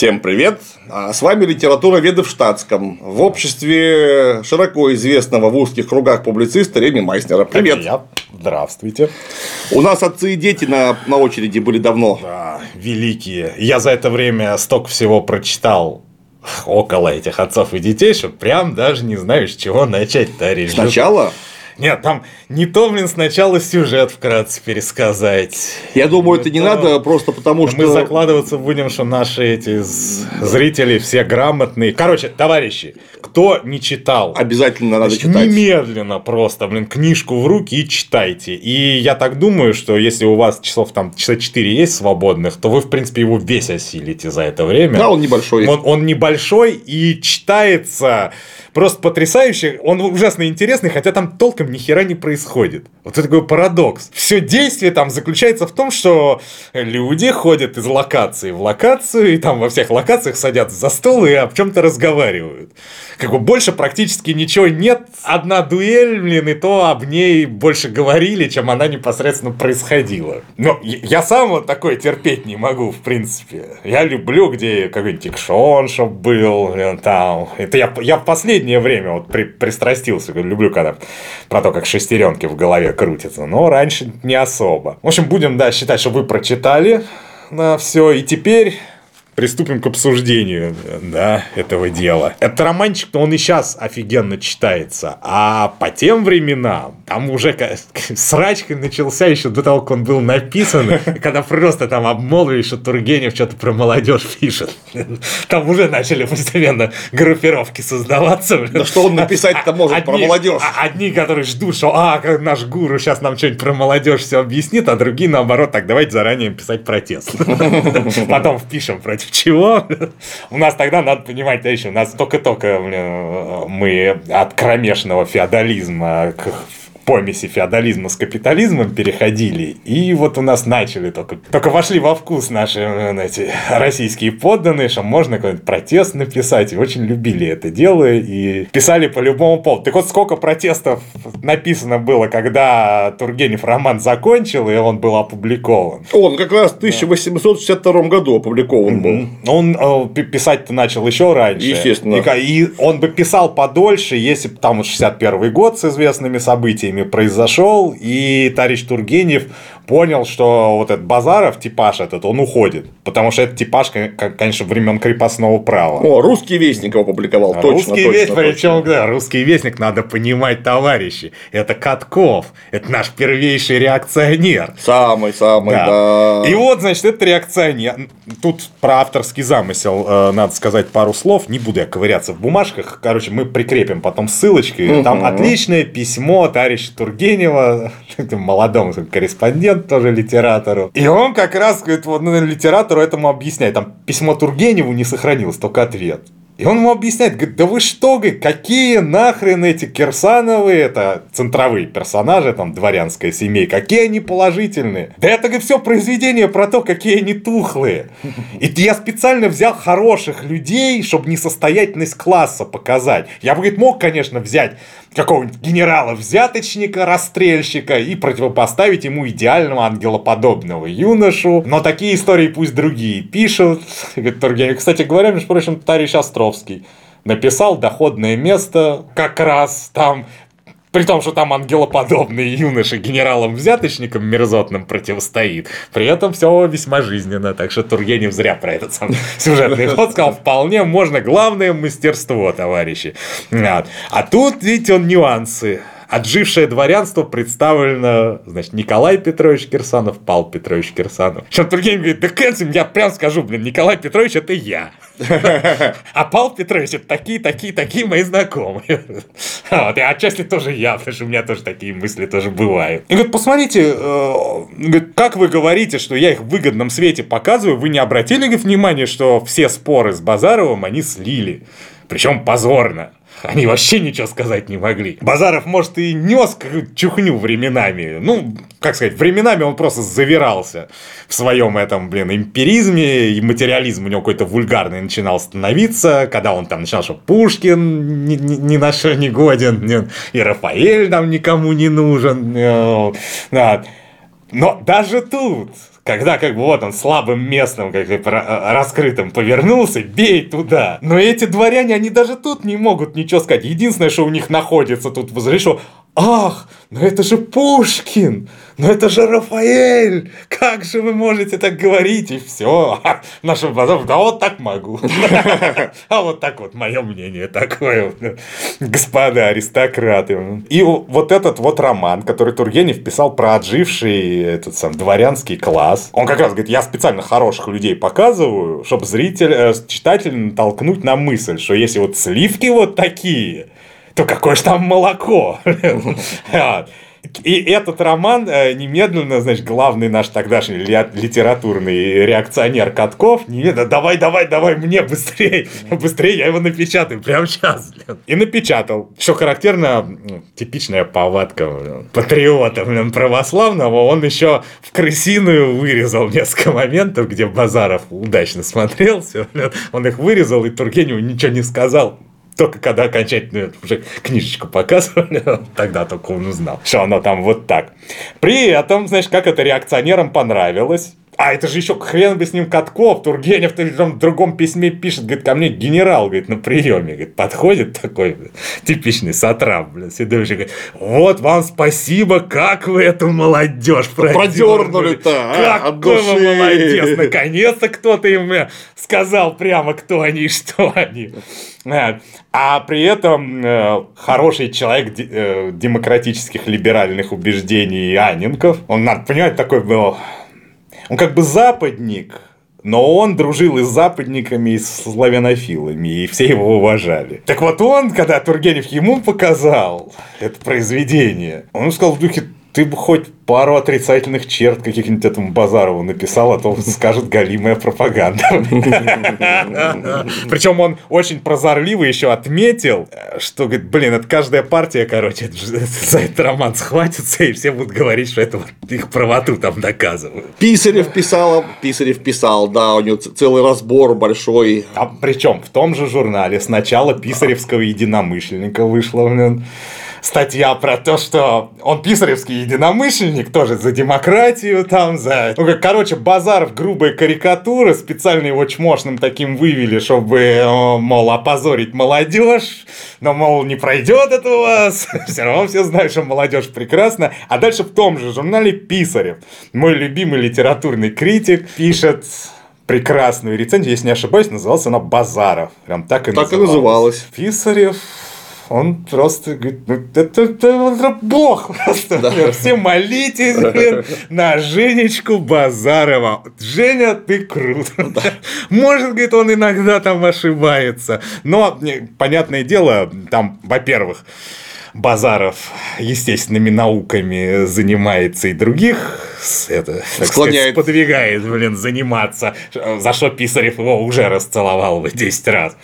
Всем привет! А с вами литература веды в штатском в обществе широко известного в узких кругах публициста Реми Майснера. Привет! Привет! Здравствуйте! У нас отцы и дети на, на очереди были давно. Да, великие. Я за это время столько всего прочитал около этих отцов и детей, что прям даже не знаю, с чего начать, товарищ. Сначала? Нет, там не то, блин, сначала сюжет вкратце пересказать. Я думаю, это не надо просто потому, что... Мы закладываться будем, что наши эти зрители все грамотные. Короче, товарищи, кто не читал... Обязательно надо значит, читать. Немедленно просто, блин, книжку в руки и читайте. И я так думаю, что если у вас часов там часа 4 есть свободных, то вы, в принципе, его весь осилите за это время. Да, он небольшой. Он, он небольшой и читается просто потрясающе. Он ужасно интересный, хотя там толком ни хера не происходит. Вот это такой парадокс. Все действие там заключается в том, что люди ходят из локации в локацию, и там во всех локациях садятся за стол и об чем-то разговаривают. Как бы больше практически ничего нет. Одна дуэль, блин, и то об ней больше говорили, чем она непосредственно происходила. Но я сам вот такое терпеть не могу, в принципе. Я люблю, где какой-нибудь экшон, чтобы был, там. Это я, я в последнее время вот при, пристрастился, люблю, когда про то, как шестеренки в голове крутятся, но раньше не особо. В общем, будем, да, считать, что вы прочитали на все, и теперь приступим к обсуждению да, этого дела. Это романчик, он и сейчас офигенно читается, а по тем временам там уже срач начался еще до того, как он был написан, когда просто там обмолвили, что Тургенев что-то про молодежь пишет. Там уже начали постепенно группировки создаваться. Да что он написать-то может одни, про молодежь? А, одни, которые ждут, что а, как наш гуру сейчас нам что-нибудь про молодежь все объяснит, а другие наоборот, так давайте заранее писать протест. Потом впишем против чего? У нас тогда, надо понимать, товарищи, у нас только-только мы от кромешного феодализма к помеси феодализма с капитализмом переходили, и вот у нас начали только, только вошли во вкус наши эти, российские подданные, что можно какой-нибудь протест написать, и очень любили это дело, и писали по любому поводу. Так вот, сколько протестов написано было, когда Тургенев роман закончил, и он был опубликован. Он как раз в 1862 году опубликован был. Он э, писать-то начал еще раньше. Естественно. И, и он бы писал подольше, если бы там 61 год с известными событиями, событиями произошел, и товарищ Тургенев понял, что вот этот Базаров, типаж этот, он уходит. Потому что это типаж, конечно, времен крепостного права. О, русский вестник его опубликовал, точно, Русский точно, вестник, причем, да, русский вестник, надо понимать, товарищи, это Катков, это наш первейший реакционер. Самый, самый, да. да. И вот, значит, это реакционер. Тут про авторский замысел э, надо сказать пару слов, не буду я ковыряться в бумажках, короче, мы прикрепим потом ссылочки, угу. там отличное письмо товарища Тургенева, молодому корреспонденту, тоже литератору. И он как раз говорит, вот ну, литератору этому объясняет. Там письмо Тургеневу не сохранилось, только ответ. И он ему объясняет, говорит, да вы что, говорит, какие нахрен эти Кирсановы, это центровые персонажи, там, дворянская семейка, какие они положительные. Да это, говорит, все произведение про то, какие они тухлые. И я специально взял хороших людей, чтобы несостоятельность класса показать. Я бы, говорит, мог, конечно, взять какого-нибудь генерала-взяточника, расстрельщика и противопоставить ему идеального ангелоподобного юношу. Но такие истории пусть другие пишут. Кстати говоря, между прочим, товарищ Островский написал доходное место как раз там при том, что там ангелоподобный юноша генералом-взяточником мерзотным противостоит. При этом все весьма жизненно. Так что Тургенев зря про этот сам сюжетный ход сказал. Вполне можно. Главное мастерство, товарищи. А тут, видите, он нюансы. Отжившее дворянство представлено, значит, Николай Петрович Кирсанов, Павел Петрович Кирсанов. Сейчас Тургенев говорит, да Кэнсим, я прям скажу, блин, Николай Петрович это я. А Павел Петрович это такие, такие, такие мои знакомые. Вот, и отчасти тоже я, потому что у меня тоже такие мысли тоже бывают. И говорит, посмотрите, э, как вы говорите, что я их в выгодном свете показываю, вы не обратили внимание, что все споры с Базаровым они слили. Причем позорно. Они вообще ничего сказать не могли. Базаров, может, и нес чухню временами. Ну, как сказать, временами он просто завирался в своем этом, блин, эмпиризме, и материализм у него какой-то вульгарный начинал становиться, когда он там начинал, что Пушкин ни, ни, ни на что не годен, и Рафаэль там никому не нужен. Да. Но даже тут когда как бы вот он слабым местом, как бы раскрытым повернулся, бей туда. Но эти дворяне, они даже тут не могут ничего сказать. Единственное, что у них находится тут возле, что Ах, но это же Пушкин, но это же Рафаэль, как же вы можете так говорить, и все. Наша базар, да вот так могу. А вот так вот мое мнение такое, господа аристократы. И вот этот вот роман, который Тургенев писал про отживший этот сам дворянский класс, он как раз говорит, я специально хороших людей показываю, чтобы зритель, э, читатель натолкнуть на мысль, что если вот сливки вот такие, то какое же там молоко? И этот роман э, немедленно, значит, главный наш тогдашний литературный реакционер Катков, немедленно, давай, давай, давай, мне быстрее, быстрее, я его напечатаю прямо сейчас. И напечатал. Что характерно, типичная повадка патриота блин, православного, он еще в крысиную вырезал несколько моментов, где Базаров удачно смотрелся, он их вырезал, и Тургеневу ничего не сказал только когда окончательно уже книжечку показывали, тогда только он узнал, что оно там вот так. При этом, знаешь, как это реакционерам понравилось, а это же еще хрен бы с ним Катков, Тургенев в другом письме пишет, говорит, ко мне генерал, говорит, на приеме, говорит, подходит такой типичный сатрап, блин, Седович, говорит, вот вам спасибо, как вы эту молодежь продернули-то, а, Какой вы молодец, наконец-то кто-то им сказал прямо, кто они и что они. Э, а при этом э, хороший человек э, демократических либеральных убеждений Анинков, он, надо понимать, такой был он как бы западник, но он дружил и с западниками, и с славянофилами, и все его уважали. Так вот он, когда Тургенев ему показал это произведение, он сказал в духе, ты бы хоть пару отрицательных черт каких-нибудь этому Базарову написал, а то скажет галимая пропаганда. Причем он очень прозорливо еще отметил, что, говорит, блин, это каждая партия, короче, за этот роман схватится, и все будут говорить, что это вот их правоту там доказывают. Писарев писал, Писарев писал, да, у него целый разбор большой. А причем в том же журнале сначала Писаревского единомышленника вышло, блин статья про то, что он писаревский единомышленник, тоже за демократию там, за... Ну, как, короче, Базаров грубая карикатура, специально его чмошным таким вывели, чтобы, мол, опозорить молодежь, но, мол, не пройдет это у вас, все равно все знают, что молодежь прекрасна. А дальше в том же журнале Писарев, мой любимый литературный критик, пишет прекрасную рецензию, если не ошибаюсь, называлась она «Базаров». Прям так и так называлась. и называлась. Писарев он просто говорит, ну, это, это, это бог просто. Да. Все молитесь, блин, на Женечку Базарова. Женя, ты крут. Да. Может, говорит, он иногда там ошибается. Но, понятное дело, там, во-первых, Базаров естественными науками занимается и других это, Склоняет. Сказать, подвигает, блин, заниматься, за что Писарев его уже расцеловал бы 10 раз.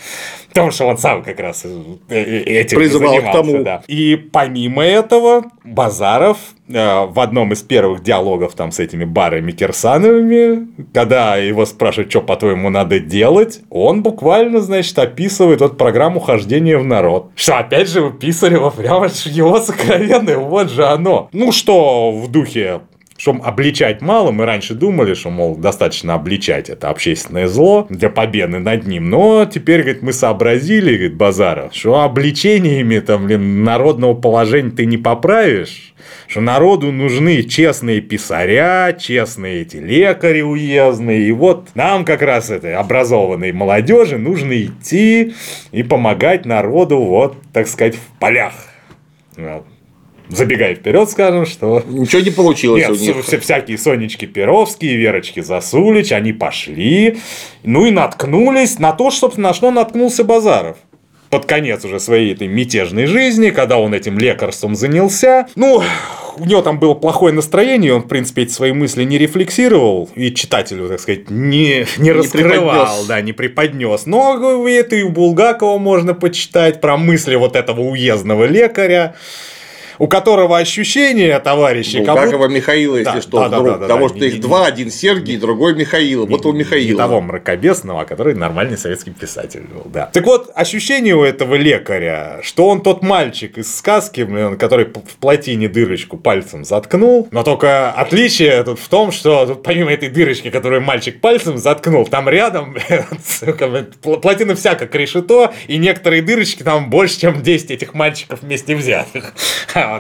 Потому что он сам как раз э, э, этим Призывал. К тому. Да. И помимо этого, Базаров э, в одном из первых диалогов там с этими барами Кирсановыми, когда его спрашивают, что по-твоему надо делать, он буквально, значит, описывает вот программу хождения в народ. Что, опять же, у Писарева прямо его сокровенное, вот же оно. Ну, что в духе чтобы обличать мало, мы раньше думали, что, мол, достаточно обличать это общественное зло для победы над ним. Но теперь, говорит, мы сообразили, говорит, Базаров, что обличениями там, блин, народного положения ты не поправишь, что народу нужны честные писаря, честные эти лекари уездные. И вот нам как раз этой образованной молодежи нужно идти и помогать народу, вот, так сказать, в полях. Вот забегая вперед, скажем, что... Ничего не получилось Нет, у них. Все, всякие Сонечки Перовские, Верочки Засулич, они пошли, ну и наткнулись на то, собственно, на что наткнулся Базаров под конец уже своей этой мятежной жизни, когда он этим лекарством занялся. Ну, у него там было плохое настроение, он, в принципе, эти свои мысли не рефлексировал и читателю, так сказать, не, не, не раскрывал, преподнес. да, не преподнес. Но это и у Булгакова можно почитать про мысли вот этого уездного лекаря. У которого ощущение, товарищи, как Булгакова будто... Михаила, если да, что, да, вдруг. Да, да, потому да, что не, их не, два, один Сергий, другой Михаил. вот у Михаила. Не того мракобесного, а который нормальный советский писатель был, да. Так вот, ощущение у этого лекаря, что он тот мальчик из сказки, который в плотине дырочку пальцем заткнул, но только отличие тут в том, что помимо этой дырочки, которую мальчик пальцем заткнул, там рядом плотина вся как решето, и некоторые дырочки там больше, чем 10 этих мальчиков вместе взятых.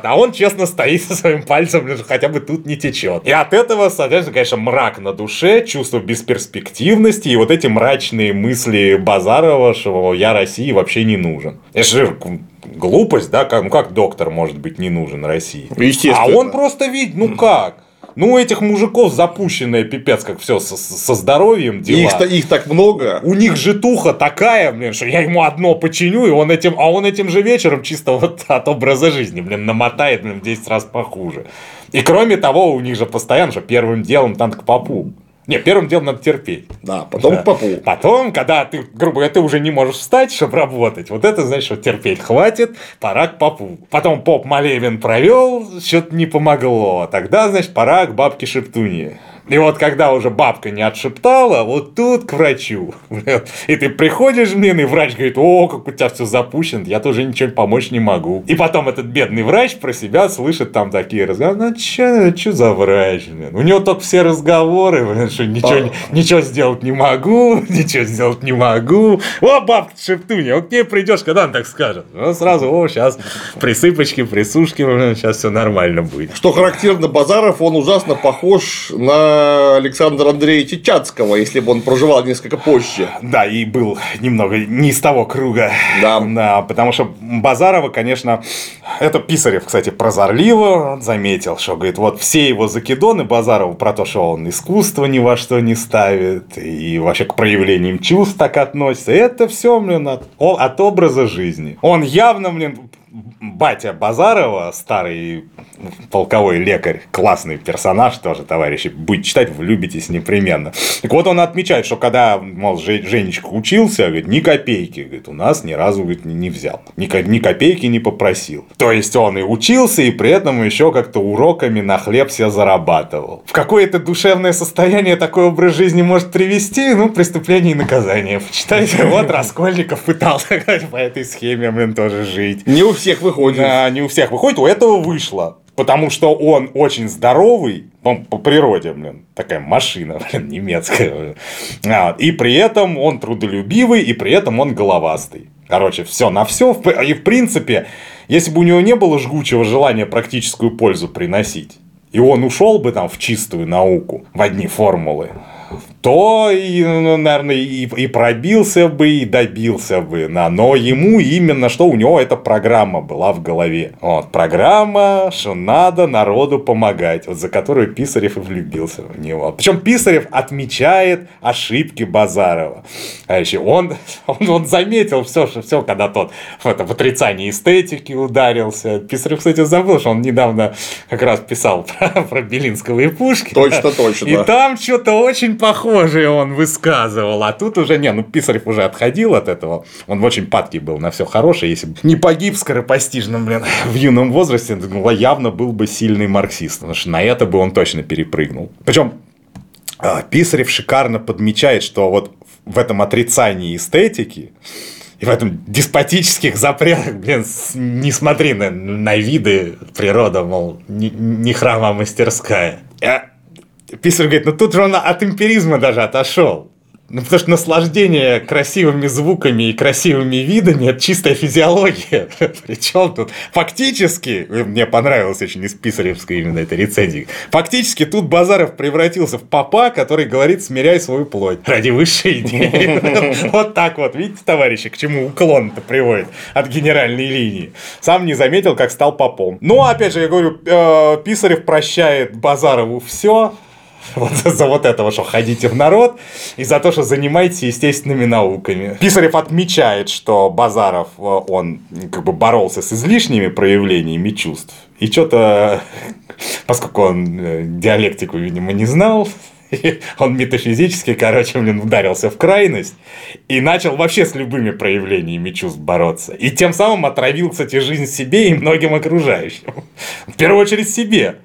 А он честно стоит со своим пальцем, хотя бы тут не течет. И от этого, соответственно, конечно, мрак на душе, чувство бесперспективности и вот эти мрачные мысли Базарова, что я России вообще не нужен. Это же глупость, да, как, ну как доктор может быть не нужен России? Естественно. А он просто видит, ну как? Ну, у этих мужиков запущенное пипец, как все со, со здоровьем дела. Их, их так много. У них житуха такая, блин, что я ему одно починю, и он этим, а он этим же вечером чисто вот от образа жизни, блин, намотает, блин, в 10 раз похуже. И кроме того, у них же постоянно же первым делом танк попу. Не, первым делом надо терпеть. Да, потом да. к попу. Потом, когда ты, грубо говоря, ты уже не можешь встать, чтобы работать, вот это значит, что терпеть хватит, пора к попу. Потом поп молебен провел, что-то не помогло. Тогда, значит, пора к бабке Шептуне. И вот когда уже бабка не отшептала, вот тут к врачу. И ты приходишь, блин, и врач говорит, о, как у тебя все запущено, я тоже ничем помочь не могу. И потом этот бедный врач про себя слышит там такие разговоры, ну че, че за врач, блин? У него только все разговоры, блин, что ничего, ничего сделать не могу, ничего сделать не могу. О, бабка шептунья, вот к ней придешь, когда он так скажет. Ну, сразу, о, сейчас присыпочки, присушки, блин, сейчас все нормально будет. Что характерно, Базаров, он ужасно похож на Александра Андреевича Чацкого, если бы он проживал несколько позже. Да, и был немного не из того круга. Да. да потому что Базарова, конечно, это Писарев, кстати, прозорливо заметил, что, говорит, вот все его закидоны Базарова про то, что он искусство ни во что не ставит, и вообще к проявлениям чувств так относится, это все, блин, от, от образа жизни. Он явно, блин, батя Базарова, старый полковой лекарь, классный персонаж тоже, товарищи, будет читать, влюбитесь непременно. Так вот, он отмечает, что когда, мол, Женечка учился, говорит, ни копейки, говорит, у нас ни разу говорит, не взял, ни, копейки не попросил. То есть, он и учился, и при этом еще как-то уроками на хлеб себе зарабатывал. В какое-то душевное состояние такой образ жизни может привести, ну, преступление и наказание. Почитайте, вот Раскольников пытался по этой схеме, блин, тоже жить. Не у всех выходит. Да, не у всех выходит, у этого вышло. Потому что он очень здоровый, он по природе, блин, такая машина, блин, немецкая. А, и при этом он трудолюбивый, и при этом он головастый. Короче, все на все. И в принципе, если бы у него не было жгучего желания практическую пользу приносить, и он ушел бы там в чистую науку, в одни формулы, то, и, ну, наверное, и, и пробился бы, и добился бы. Но ему именно что у него эта программа была в голове. Вот, программа, что надо народу помогать, вот, за которую Писарев и влюбился в него. Причем Писарев отмечает ошибки Базарова. А еще он, он, он заметил все, что все, когда тот в, это, в отрицании эстетики ударился. Писарев, кстати, забыл, что он недавно как раз писал про, про Белинского и Пушкина. Точно, точно. И там что-то очень похоже похожее он высказывал. А тут уже, не, ну Писарев уже отходил от этого. Он очень падкий был на все хорошее. Если бы не погиб скоропостижно, блин, в юном возрасте, ну, явно был бы сильный марксист. Потому что на это бы он точно перепрыгнул. Причем а, Писарев шикарно подмечает, что вот в этом отрицании эстетики и в этом деспотических запретах, блин, не смотри на, на виды природа, мол, не, не храм, а мастерская. Писарь говорит, ну тут же он от эмпиризма даже отошел. Ну, потому что наслаждение красивыми звуками и красивыми видами – это чистая физиология. Причем тут фактически, мне понравилось очень из Писаревской именно этой рецензии, фактически тут Базаров превратился в папа, который говорит «смиряй свою плоть ради высшей идеи». Вот так вот, видите, товарищи, к чему уклон-то приводит от генеральной линии. Сам не заметил, как стал попом. Ну, опять же, я говорю, э, Писарев прощает Базарову все, вот за вот этого, что ходите в народ, и за то, что занимаетесь естественными науками. Писарев отмечает, что Базаров, э, он как бы боролся с излишними проявлениями чувств, и что-то, поскольку он э, диалектику, видимо, не знал, он метафизически, короче, блин, ударился в крайность и начал вообще с любыми проявлениями чувств бороться. И тем самым отравил, кстати, жизнь себе и многим окружающим. В первую очередь себе.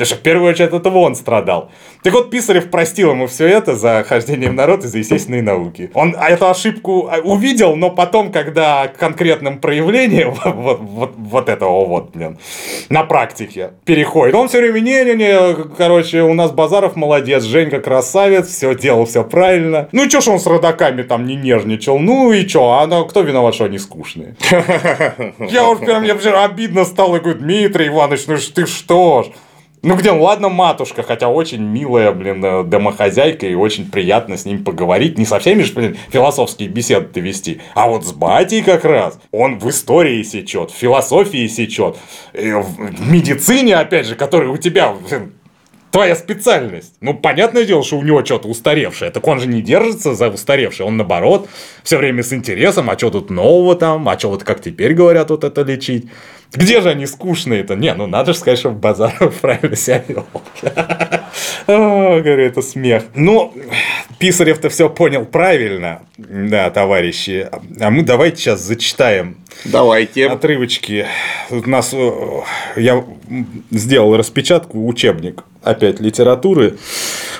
Потому что в первую очередь это он страдал. Так вот, Писарев простил ему все это за хождение в народ и за естественные науки. Он эту ошибку а, увидел, но потом, когда конкретным проявлениям вот, вот, вот этого вот, блин, на практике переходит, он все время, не-не-не, короче, у нас Базаров молодец, Женька красавец, все делал, все правильно. Ну и что ж он с родаками там не нежничал? Ну и что, а ну, кто виноват, что они скучные? Я уж прям, мне обидно стало, говорю, Дмитрий Иванович, ну ты что ж? Ну где, ну ладно, матушка, хотя очень милая, блин, э, домохозяйка, и очень приятно с ним поговорить. Не со всеми же, блин, философские беседы вести. А вот с батей как раз. Он в истории сечет, в философии сечет, в медицине, опять же, который у тебя, блин, твоя специальность. Ну, понятное дело, что у него что-то устаревшее. Так он же не держится за устаревшее. Он, наоборот, все время с интересом, а что тут нового там, а что вот как теперь говорят вот это лечить. Где же они скучные-то? Не, ну надо же сказать, что Базаров правильно себя вел. Говорю, это смех. Ну, Писарев-то все понял правильно, да, товарищи. А мы давайте сейчас зачитаем Давайте. Отрывочки. У нас э, я сделал распечатку, учебник опять литературы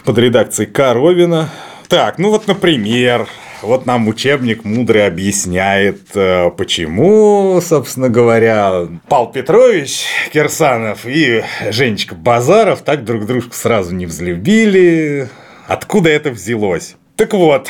под редакцией Коровина. Так, ну вот, например, вот нам учебник мудрый объясняет, э, почему, собственно говоря, Павел Петрович Кирсанов и Женечка Базаров так друг дружку сразу не взлюбили. Откуда это взялось? Так вот,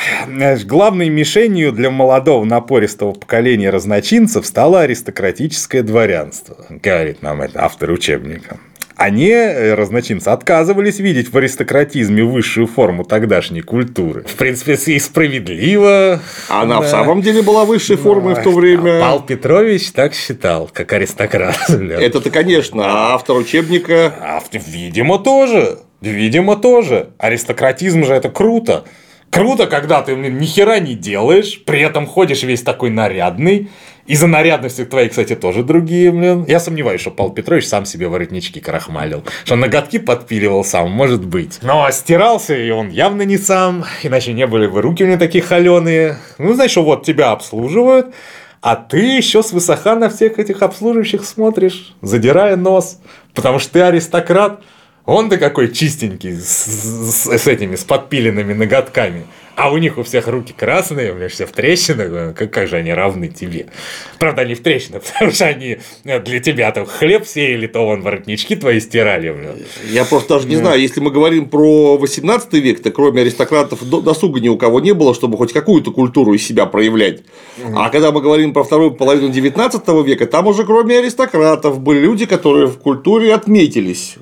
главной мишенью для молодого напористого поколения разночинцев стало аристократическое дворянство, говорит нам это автор учебника. Они, э, разночинцы, отказывались видеть в аристократизме высшую форму тогдашней культуры. В принципе, и справедливо. Она да. в самом деле была высшей формой в то время. А Павел Петрович так считал, как аристократ. Это-то, конечно, а автор учебника... Автор, видимо, тоже. Видимо, тоже. Аристократизм же это круто. Круто, когда ты ни хера не делаешь, при этом ходишь весь такой нарядный. И за нарядностью твоей, кстати, тоже другие, блин. Я сомневаюсь, что Павел Петрович сам себе воротнички крахмалил. Что ноготки подпиливал сам, может быть. Но стирался и он явно не сам, иначе не были бы руки у него такие холеные. Ну, знаешь, вот тебя обслуживают, а ты еще свысока на всех этих обслуживающих смотришь, задирая нос, потому что ты аристократ. Он-то какой чистенький, с, с, с этими, с подпиленными ноготками. А у них у всех руки красные, блядь, все в трещинах. Как, как же они равны тебе? Правда, они в трещинах, потому что они э, для тебя там хлеб сеяли, то вон воротнички твои стирали. Блядь. Я просто даже не знаю, если мы говорим про 18 век, то кроме аристократов досуга ни у кого не было, чтобы хоть какую-то культуру из себя проявлять. А когда мы говорим про вторую половину 19 века, там уже кроме аристократов были люди, которые в культуре отметились.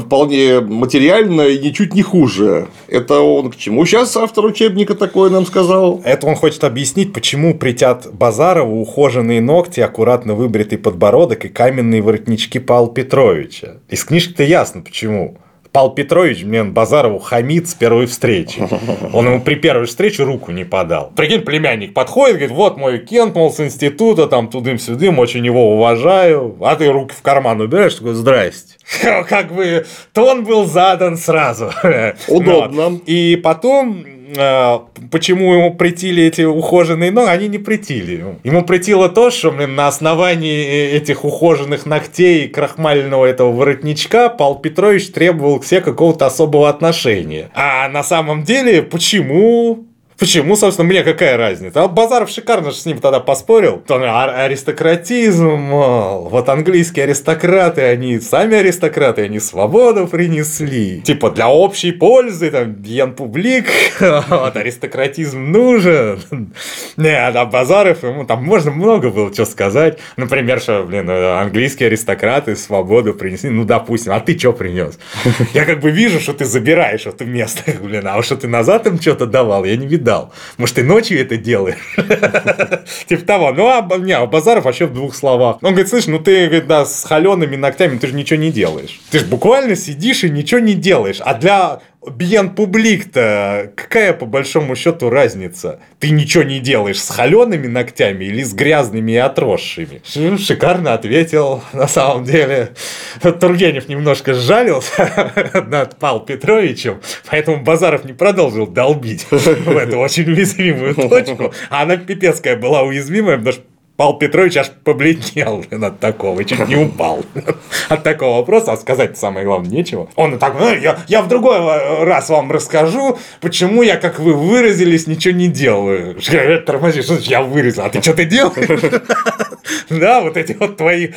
Вполне материально и ничуть не хуже. Это он к чему сейчас автор учебника учебника такое нам сказал. Это он хочет объяснить, почему притят Базарову ухоженные ногти, аккуратно выбритый подбородок и каменные воротнички Павла Петровича. Из книжки-то ясно почему. Павел Петрович, мне Базарову хамит с первой встречи. Он ему при первой встрече руку не подал. Прикинь, племянник подходит, говорит, вот мой Кент, мол, с института, там тудым-сюдым, очень его уважаю. А ты руки в карман убираешь, такой, здрасте. Как бы тон был задан сразу. Удобно. И потом почему ему притили эти ухоженные ноги, они не притили. Ему притило то, что блин, на основании этих ухоженных ногтей и крахмального этого воротничка Павел Петрович требовал к себе какого-то особого отношения. А на самом деле, почему Почему, собственно, мне какая разница? А Базаров шикарно же с ним тогда поспорил. Он аристократизм, мол, вот английские аристократы, они сами аристократы, они свободу принесли. Типа для общей пользы, там, бьен публик, вот аристократизм нужен. Не, а Базаров, ему там можно много было что сказать. Например, что, блин, английские аристократы свободу принесли, ну, допустим, а ты что принес? Я как бы вижу, что ты забираешь это место, блин, а что ты назад им что-то давал, я не видел дал. Может, ты ночью это делаешь? Типа того. Ну, а, не, а Базаров вообще в двух словах. Он говорит, слышь, ну ты, говорит, да, с холеными ногтями ты же ничего не делаешь. Ты же буквально сидишь и ничего не делаешь. А для Бьен публик-то, какая по большому счету разница? Ты ничего не делаешь с холеными ногтями или с грязными и отросшими? Шикарно ответил, на самом деле. Тургенев немножко сжалился над Павлом Петровичем, поэтому Базаров не продолжил долбить в эту очень уязвимую точку. А она пипецкая была уязвимая, потому что Павел Петрович аж побледнел от такого, чуть не упал от такого вопроса, а сказать самое главное нечего. Он так, ну, я, я в другой раз вам расскажу, почему я, как вы выразились, ничего не делаю. Тормози, что я выразил, а ты что ты делаешь? Да, вот эти вот твои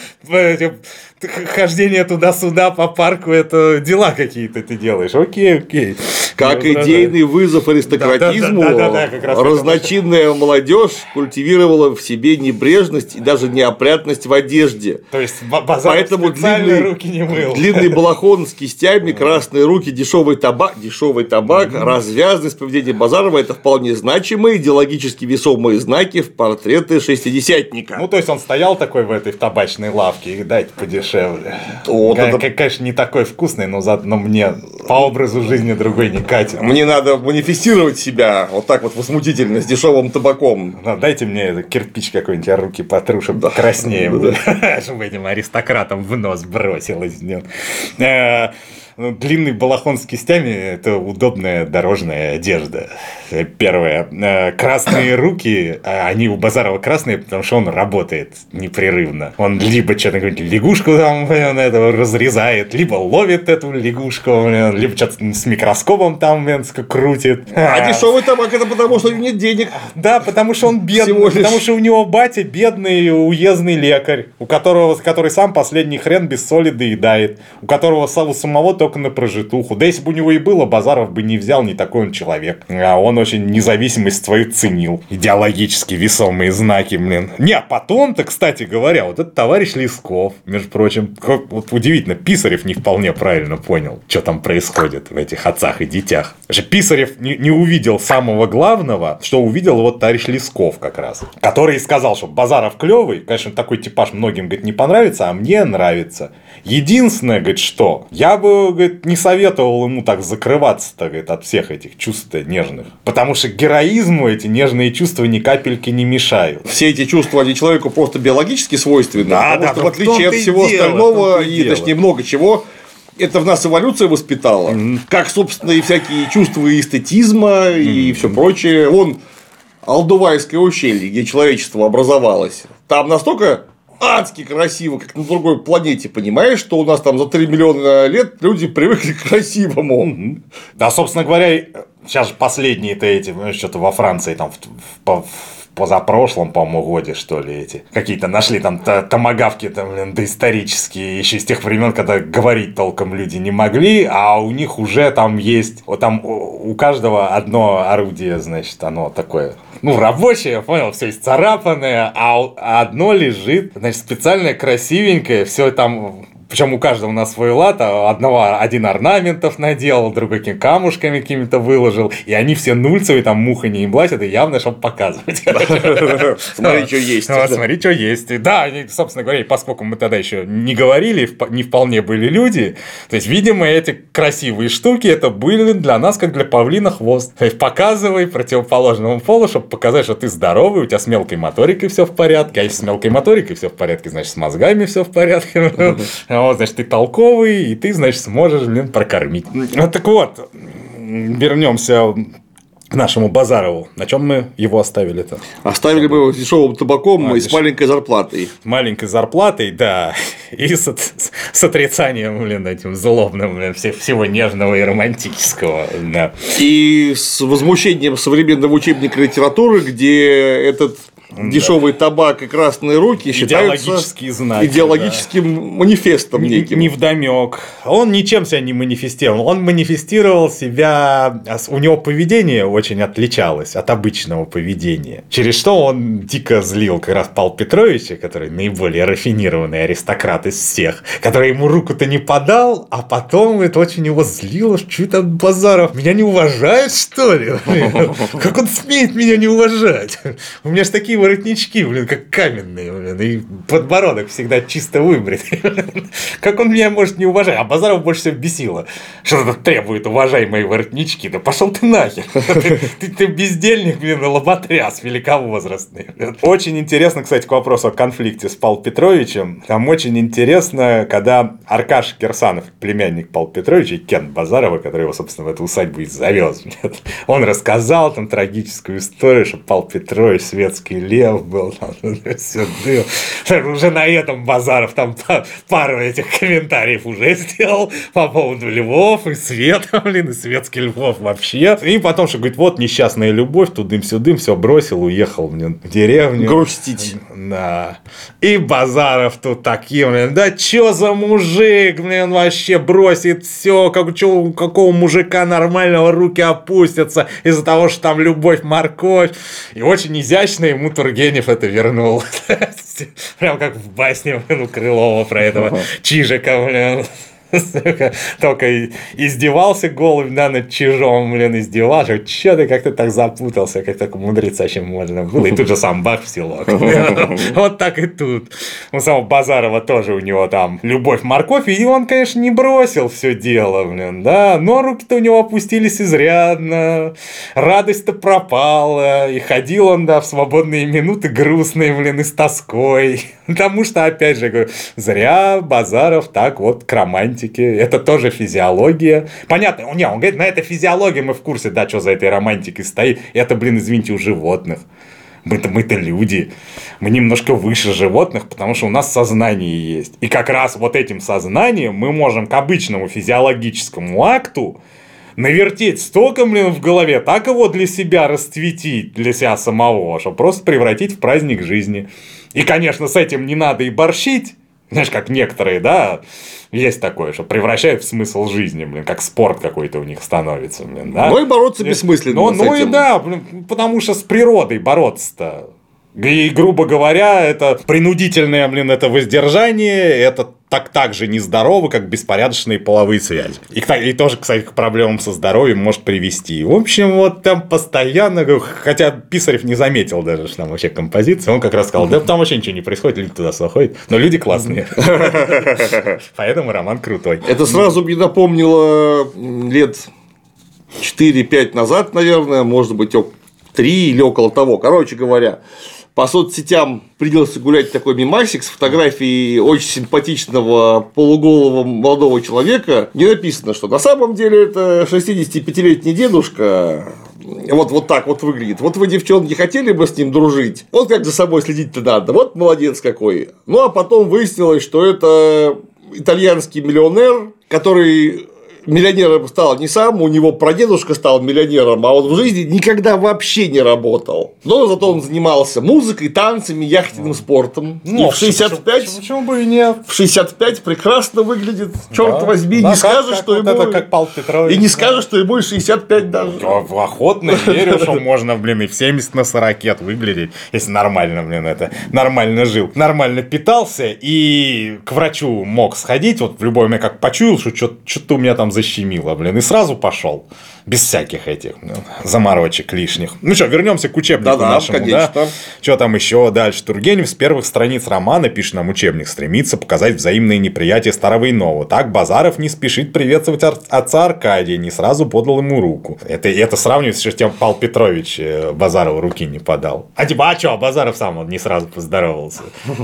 хождение туда-сюда по парку, это дела какие-то ты делаешь. Окей, окей. Как ну, идейный да, вызов аристократизму, да, да, да, да, разночинная молодежь культивировала в себе небрежность и даже неопрятность в одежде. То есть Поэтому длинный, руки не мыл. длинный балахон с кистями, красные руки, дешевый табак, дешевый табак, развязность поведения Базарова – это вполне значимые идеологически весомые знаки в портреты шестидесятника. Ну, то есть он стоял такой в этой в табачной лавке и дайте подешевле. Вот это... Конечно, не такой вкусный, но заодно мне по образу жизни другой не катит. Мне надо манифестировать себя вот так вот возмутительно, с дешевым табаком. Ну, дайте мне кирпич какой-нибудь, я руки потру, чтобы да. краснее да. чтобы этим аристократам в нос бросилось. Ну, длинный балахон с кистями – это удобная дорожная одежда. Первое. Э, красные руки, а они у Базарова красные, потому что он работает непрерывно. Он либо что-то лягушку там блин, этого разрезает, либо ловит эту лягушку, блин, либо что-то с микроскопом там блин, крутит. А, а дешевый табак это потому, что у него нет денег. Да, потому что он бедный, потому что у него батя бедный уездный лекарь, у которого, который сам последний хрен без соли доедает, у которого у самого только только на прожитуху. Да если бы у него и было, Базаров бы не взял, не такой он человек. А он очень независимость свою ценил. Идеологически весомые знаки, блин. Не, а потом-то, кстати говоря, вот этот товарищ Лесков, между прочим, как, вот удивительно, Писарев не вполне правильно понял, что там происходит в этих отцах и детях. Же Писарев не, не увидел самого главного, что увидел вот товарищ Лесков как раз, который сказал, что Базаров клевый, конечно, такой типаж многим, говорит, не понравится, а мне нравится. Единственное, говорит, что я бы, говорит, не советовал ему так закрываться-то, говорит, от всех этих чувств нежных. Потому что героизму эти нежные чувства ни капельки не мешают. Все эти чувства, они человеку просто биологически свойственны. Да, да, что, в отличие от всего дело, остального, и, и точнее, много чего, это в нас эволюция воспитала. Mm-hmm. Как, собственно, и всякие чувства эстетизма mm-hmm. и все прочее. Он Алдувайское ущелье, где человечество образовалось. Там настолько адски красиво, как на другой планете, понимаешь, что у нас там за 3 миллиона лет люди привыкли к красивому. Да, собственно говоря, сейчас последние-то эти, что-то во Франции там в, в, в позапрошлом, по-моему, годе, что ли, эти. Какие-то нашли там томогавки там, блин, доисторические, еще с тех времен, когда говорить толком люди не могли, а у них уже там есть, вот там у каждого одно орудие, значит, оно такое ну, рабочее, понял, все исцарапанное, а одно лежит, значит, специальное, красивенькое, все там причем у каждого на свой лад, а одного один орнаментов наделал, другой камушками какими-то выложил, и они все нульцевые, там муха не им блатят, и явно, чтобы показывать. Смотри, что есть. Смотри, что есть. Да, собственно говоря, поскольку мы тогда еще не говорили, не вполне были люди, то есть, видимо, эти красивые штуки, это были для нас, как для павлина хвост. То есть, показывай противоположному полу, чтобы показать, что ты здоровый, у тебя с мелкой моторикой все в порядке, а если с мелкой моторикой все в порядке, значит, с мозгами все в порядке. вот, значит, ты толковый, и ты, значит, сможешь, блин, прокормить. Ну, так вот, вернемся к нашему Базарову. На чем мы его оставили-то? Оставили мы его с дешевым табаком а, и с маленькой зарплатой. Маленькой зарплатой, да. И с, с отрицанием, блин, этим злобным, блин, всего нежного и романтического. Да. И с возмущением современного учебника литературы, где этот дешевый табак и красные руки считаются знаки, идеологическим да. манифестом неким. Не вдомек. Он ничем себя не манифестировал. Он манифестировал себя... У него поведение очень отличалось от обычного поведения. Через что он дико злил как раз Павла Петровича, который наиболее рафинированный аристократ из всех, который ему руку-то не подал, а потом это очень его злило. Что это Базаров? Меня не уважает, что ли? Как он смеет меня не уважать? У меня же такие воротнички, блин, как каменные, блин, и подбородок всегда чисто выбрит. Как он меня может не уважать? А Базаров больше всего бесило. Что то требует уважаемые воротнички? Да пошел ты нахер. Ты, ты, ты бездельник, блин, лоботряс великовозрастный. Очень интересно, кстати, к вопросу о конфликте с Павлом Петровичем. Там очень интересно, когда Аркаш Кирсанов, племянник Павла Петровича, и Кен Базарова, который его, собственно, в эту усадьбу и завез, он рассказал там трагическую историю, что Павел Петрович светский лев был, там, все, уже на этом Базаров там пару этих комментариев уже сделал по поводу львов и света, блин, и светских львов вообще. И потом, что говорит, вот несчастная любовь, тудым-сюдым, все бросил, уехал, блин, в деревню. Грустить. Да. И Базаров тут таким, блин, да чё за мужик, блин, вообще бросит все, как, чё, какого мужика нормального руки опустятся из-за того, что там любовь, морковь. И очень изящно ему Тургенев это вернул. Прям как в басне блин, у Крылова про этого Чижика, блин. Только издевался голубь, да, над чижом, блин, издевался. Че ты как-то так запутался, как так умудриться вообще можно было. И тут же сам бах в селок. Вот так и тут. У самого Базарова тоже у него там любовь, морковь, и он, конечно, не бросил все дело, блин, да, но руки-то у него опустились изрядно, радость-то пропала, и ходил он, да, в свободные минуты грустный, блин, и с тоской. Потому что, опять же, говорю, зря Базаров так вот к романтике. Это тоже физиология. Понятно, не, он говорит, на это физиология, мы в курсе, да, что за этой романтикой стоит. Это, блин, извините, у животных. Мы-то, мы-то люди. Мы немножко выше животных, потому что у нас сознание есть. И как раз вот этим сознанием мы можем к обычному физиологическому акту навертеть столько, блин, в голове, так его для себя расцветить, для себя самого, чтобы просто превратить в праздник жизни. И, конечно, с этим не надо и борщить, знаешь, как некоторые, да, есть такое, что превращают в смысл жизни, блин, как спорт какой-то у них становится, блин, да. Ну и бороться бессмысленно. Ну, ну и да, блин, потому что с природой бороться-то и, грубо говоря, это принудительное, блин, это воздержание, это так так же нездорово, как беспорядочные половые связи. И, и тоже, кстати, к проблемам со здоровьем может привести. В общем, вот там постоянно, хотя Писарев не заметил даже, что там вообще композиция, он как раз сказал, да там вообще ничего не происходит, люди туда заходят, но люди классные. Поэтому роман крутой. Это сразу мне напомнило лет 4-5 назад, наверное, может быть, 3 или около того. Короче говоря, по соцсетям принялся гулять такой мимасик с фотографией очень симпатичного полуголого молодого человека. Не написано, что на самом деле это 65-летний дедушка, вот, вот так вот выглядит. Вот вы, девчонки, хотели бы с ним дружить? Вот как за собой следить-то надо. Вот молодец какой. Ну, а потом выяснилось, что это итальянский миллионер, который миллионером стал не сам, у него прадедушка стал миллионером, а он в жизни никогда вообще не работал. Но зато он занимался музыкой, танцами, яхтенным спортом. Ну, и в 65... Почему, почему бы и нет? В 65 прекрасно выглядит, черт да. возьми, да, не скажешь, что ему... Это как Павел Петрович. И не скажешь, что ему 65 даже. Охотно верю, что можно, блин, и в 70 на 40 выглядеть, если нормально, блин, это, нормально жил, нормально питался, и к врачу мог сходить, вот в любой момент как почуял, что что-то у меня там защемило, блин, и сразу пошел. Без всяких этих ну, заморочек лишних. Ну что, вернемся к учебнику да, нашему. Конечно. Да? Что там еще дальше? Тургенев с первых страниц романа, пишет нам учебник, стремится показать взаимное неприятие старого и нового. Так Базаров не спешит приветствовать отца Аркадия, не сразу подал ему руку. Это, это сравнивается, что тем Павел Петрович э, Базарову руки не подал. А типа, а что, Базаров сам он не сразу поздоровался.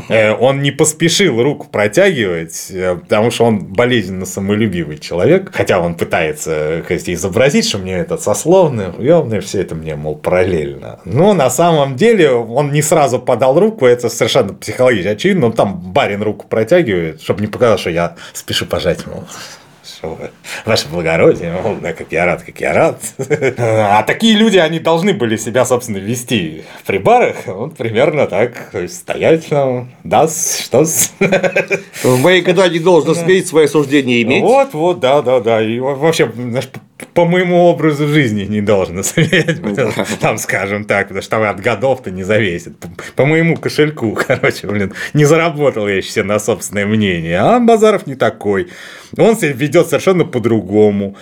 Э, он не поспешил руку протягивать, э, потому что он болезненно самолюбивый человек, хотя он пытается изобразить, что мне этот сословный, уемный, все это мне, мол, параллельно. Но на самом деле он не сразу подал руку, это совершенно психологически очевидно, но там барин руку протягивает, чтобы не показалось, что я спешу пожать, мол, вы, ваше благородие, мол, да, как я рад, как я рад. А такие люди, они должны были себя, собственно, вести при барах, вот примерно так, то есть стоять там, да, что В моей года не должен сметь свое суждение иметь. Вот, вот, да, да, да, и вообще, по моему образу жизни не должно сметь, там, скажем так, потому что от годов-то не зависит. По, по моему кошельку, короче, блин, не заработал я еще на собственное мнение. А Базаров не такой. Он себя ведет совершенно по-другому.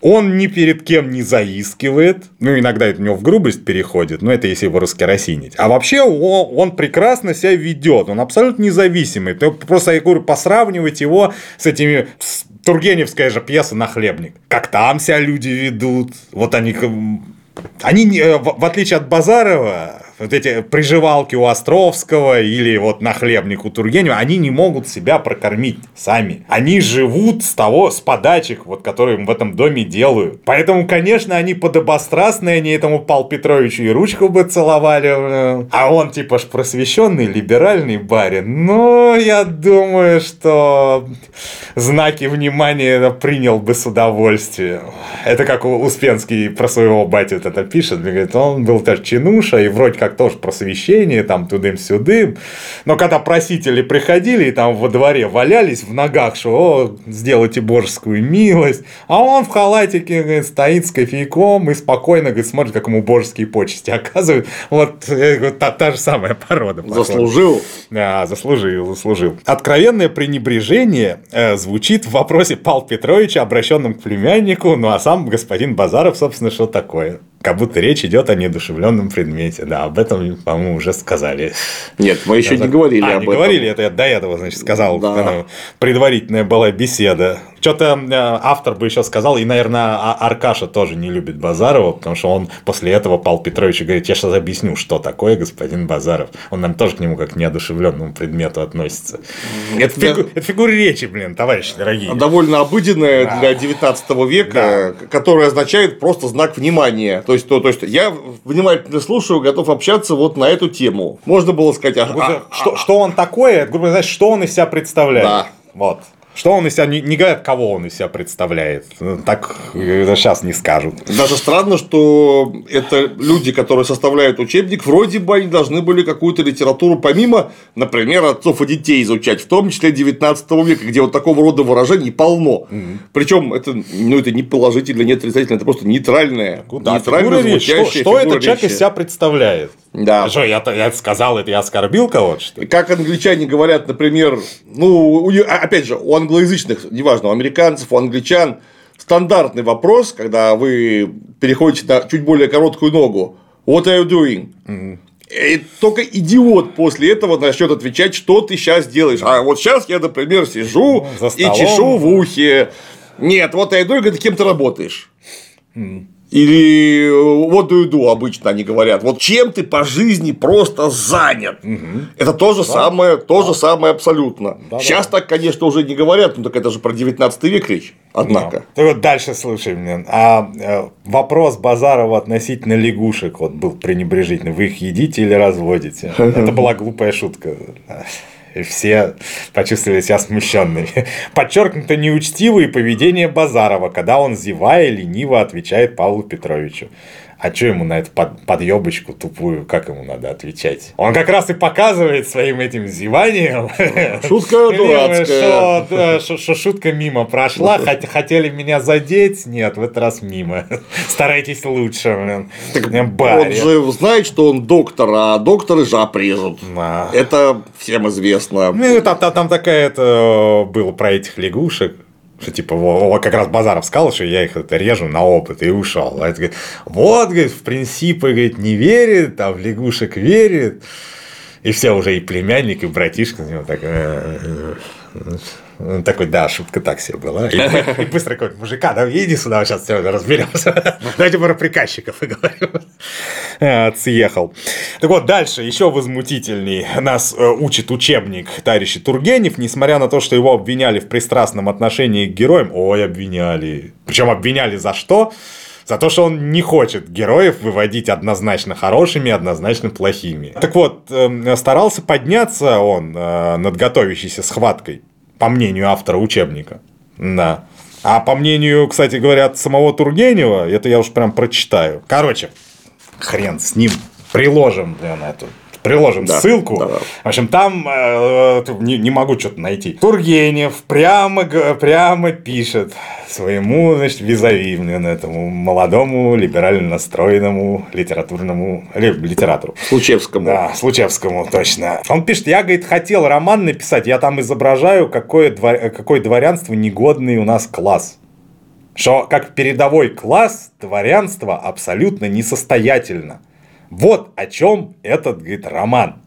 Он ни перед кем не заискивает. Ну, иногда это у него в грубость переходит, но это если его раскеросинить. А вообще он, он прекрасно себя ведет. Он абсолютно независимый. Просто, я говорю, посравнивать его с этими с Тургеневская же пьеса «Нахлебник». Как там себя люди ведут. Вот они они, в отличие от Базарова, вот эти приживалки у Островского или вот на хлебник у Тургенева, они не могут себя прокормить сами. Они живут с того, с подачек, вот, которые им в этом доме делают. Поэтому, конечно, они подобострастные, они этому Пал Петровичу и ручку бы целовали. А он типа ж просвещенный, либеральный барин. Но я думаю, что знаки внимания принял бы с удовольствием. Это как Успенский про своего батю это пишет. Говорит, он был тоже чинуша и вроде как как тоже просвещение, там тудым-сюдым. Но когда просители приходили и там во дворе валялись в ногах, что о, сделайте божескую милость, а он в халатике говорит, стоит с кофейком и спокойно говорит, смотрит, как ему божеские почести оказывают. Вот э, та, та же самая порода. Заслужил. Да, заслужил, заслужил. Откровенное пренебрежение э, звучит в вопросе Павла Петровича, обращенном к племяннику, ну а сам господин Базаров, собственно, что такое? Как будто речь идет о неодушевленном предмете. Да, об этом, по-моему, уже сказали. Нет, мы еще я не говорили а, об не этом. говорили, это я до этого, значит, сказал. Да. Предварительная была беседа. Что-то э, автор бы еще сказал, и, наверное, а, Аркаша тоже не любит Базарова, потому что он после этого Павел Петрович говорит, я сейчас объясню, что такое господин Базаров. Он нам тоже к нему как к неодушевленному предмету относится. Это, фигу... это фигура речи, блин, товарищи дорогие. Довольно обыденная да. для 19 века, да. которая означает просто знак внимания. То есть, то, то есть я внимательно слушаю, готов общаться вот на эту тему. Можно было сказать, а, а, что, а, что он такое, грубо говоря, что он из себя представляет. Да. Вот. Что он из себя, не, не говорят, кого он из себя представляет. Так сейчас не скажут. Даже странно, что это люди, которые составляют учебник, вроде бы они должны были какую-то литературу, помимо, например, отцов и детей изучать, в том числе 19 века, где вот такого рода выражений полно. Угу. Причем это, ну, это не положительно, не отрицательно, это просто нейтральное. Да, нейтрально звучащее что, что этот человек из себя представляет? Да. Что, я, я сказал это, я оскорбил кого-то? Как англичане говорят, например, ну, а, опять же, у англоязычных, неважно, у американцев, у англичан, стандартный вопрос, когда вы переходите на чуть более короткую ногу. What are you doing? И только идиот после этого начнет отвечать, что ты сейчас делаешь. А вот сейчас я, например, сижу ну, и чешу в ухе. Нет, вот я иду и говорю, кем ты работаешь. Или вот do you обычно они говорят. Вот чем ты по жизни просто занят. Угу. Это то же да. самое, то да. же самое абсолютно. Да, Сейчас да. так, конечно, уже не говорят, ну так это же про 19 век речь. Однако. Да. вот дальше слушай мне. А э, вопрос Базарова относительно лягушек вот был пренебрежительный. Вы их едите или разводите? Это была глупая шутка и все почувствовали себя смущенными. Подчеркнуто неучтивое поведение Базарова, когда он, зевая, лениво отвечает Павлу Петровичу. А что ему на эту под, подъебочку тупую, как ему надо отвечать? Он как раз и показывает своим этим зеванием. Шутка дурацкая. Что, шутка мимо прошла, хотели меня задеть, нет, в этот раз мимо. Старайтесь лучше, блин. Он же знает, что он доктор, а докторы жаб режут. Да. Это всем известно. Ну, там, такая это было про этих лягушек что типа, вот как раз Базаров сказал, что я их это режу на опыт и ушел. А это говорит, вот, говорит, в принципы, говорит, не верит, а в лягушек верит. И все уже и племянник, и братишка на него так «Э, э, э, он такой, да, шутка так себе была. И, и быстро такой, мужика, да иди сюда, сейчас все разберемся. Давайте про приказчиков поговорим. А, съехал. Так вот, дальше, еще возмутительней. Нас э, учит учебник товарища Тургенев, несмотря на то, что его обвиняли в пристрастном отношении к героям. Ой, обвиняли. Причем обвиняли за что? За то, что он не хочет героев выводить однозначно хорошими, однозначно плохими. Так вот, эм, старался подняться он э, над готовящейся схваткой по мнению автора учебника. Да. А по мнению, кстати говоря, самого Тургенева, это я уж прям прочитаю. Короче, хрен с ним. Приложим, блин, эту приложим да, ссылку. Да, да. В общем, там э, не, не могу что-то найти. Тургенев прямо, прямо пишет своему, значит, визави, блин, этому молодому, либерально настроенному литературному литератору. Случевскому. Да, Случевскому, точно. Он пишет, я, говорит, хотел роман написать, я там изображаю, какое, двор... какое дворянство негодный у нас класс. что как передовой класс дворянство абсолютно несостоятельно. Вот о чем этот, говорит, роман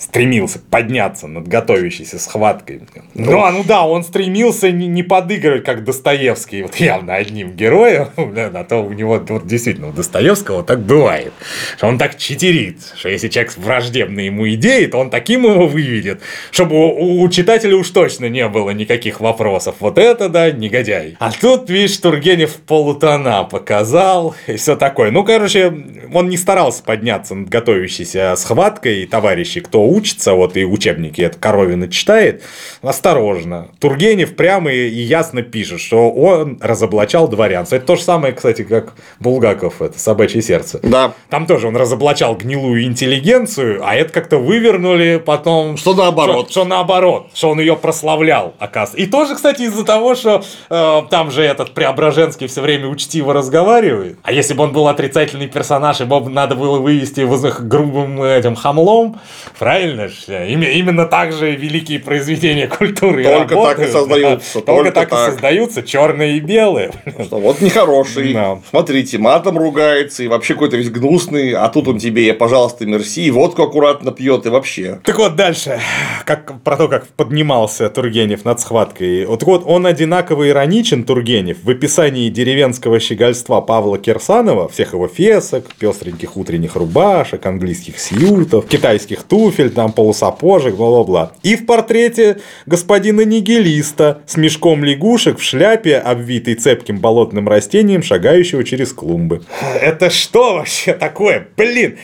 стремился подняться над готовящейся схваткой. Ну, ну, а ну да, он стремился не, не подыгрывать, как Достоевский, вот явно одним героем, а то у него вот, действительно у Достоевского так бывает, что он так читерит, что если человек враждебный ему идеи, то он таким его выведет, чтобы у, у читателя уж точно не было никаких вопросов. Вот это да, негодяй. А тут, видишь, Тургенев полутона показал и все такое. Ну, короче, он не старался подняться над готовящейся схваткой, товарищи, кто учится, вот и учебники это Коровина читает, осторожно. Тургенев прямо и ясно пишет, что он разоблачал дворянство. Это то же самое, кстати, как Булгаков, это «Собачье сердце». Да. Там тоже он разоблачал гнилую интеллигенцию, а это как-то вывернули потом... Что наоборот. Что, что наоборот, что он ее прославлял, оказывается. И тоже, кстати, из-за того, что э, там же этот Преображенский все время учтиво разговаривает. А если бы он был отрицательный персонаж, ему бы надо было вывести его грубым этим хамлом, правильно? Правильно же. Именно так же великие произведения культуры Только работают. так и создаются. Только, только так, так и создаются черные и белые. Что, вот нехороший. Да. Смотрите, матом ругается и вообще какой-то весь гнусный, а тут он тебе, я, пожалуйста, мерси, и водку аккуратно пьет и вообще. Так вот, дальше. Как, про то, как поднимался Тургенев над схваткой. Вот, вот он одинаково ироничен, Тургенев, в описании деревенского щегольства Павла Кирсанова, всех его фесок, пестреньких утренних рубашек, английских сьютов, китайских туфель, там полусапожек, бла-бла-бла. И в портрете господина нигилиста с мешком лягушек в шляпе, обвитой цепким болотным растением, шагающего через клумбы. Это что вообще такое? Блин!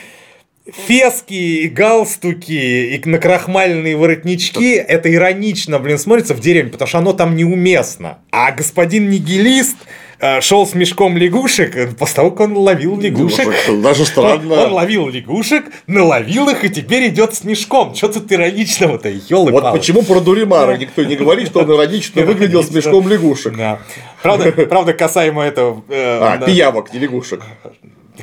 фески и галстуки и накрахмаленные воротнички, это иронично, блин, смотрится в деревне, потому что оно там неуместно. А господин нигилист шел с мешком лягушек, э, после того, как он ловил лягушек. Даже странно. Он, он ловил лягушек, наловил их и теперь идет с мешком. Что тут ироничного-то, елы Вот почему про Дуримара никто не говорит, что он иронично выглядел с мешком лягушек. Правда, правда, касаемо этого... Э, а, пиявок, не лягушек.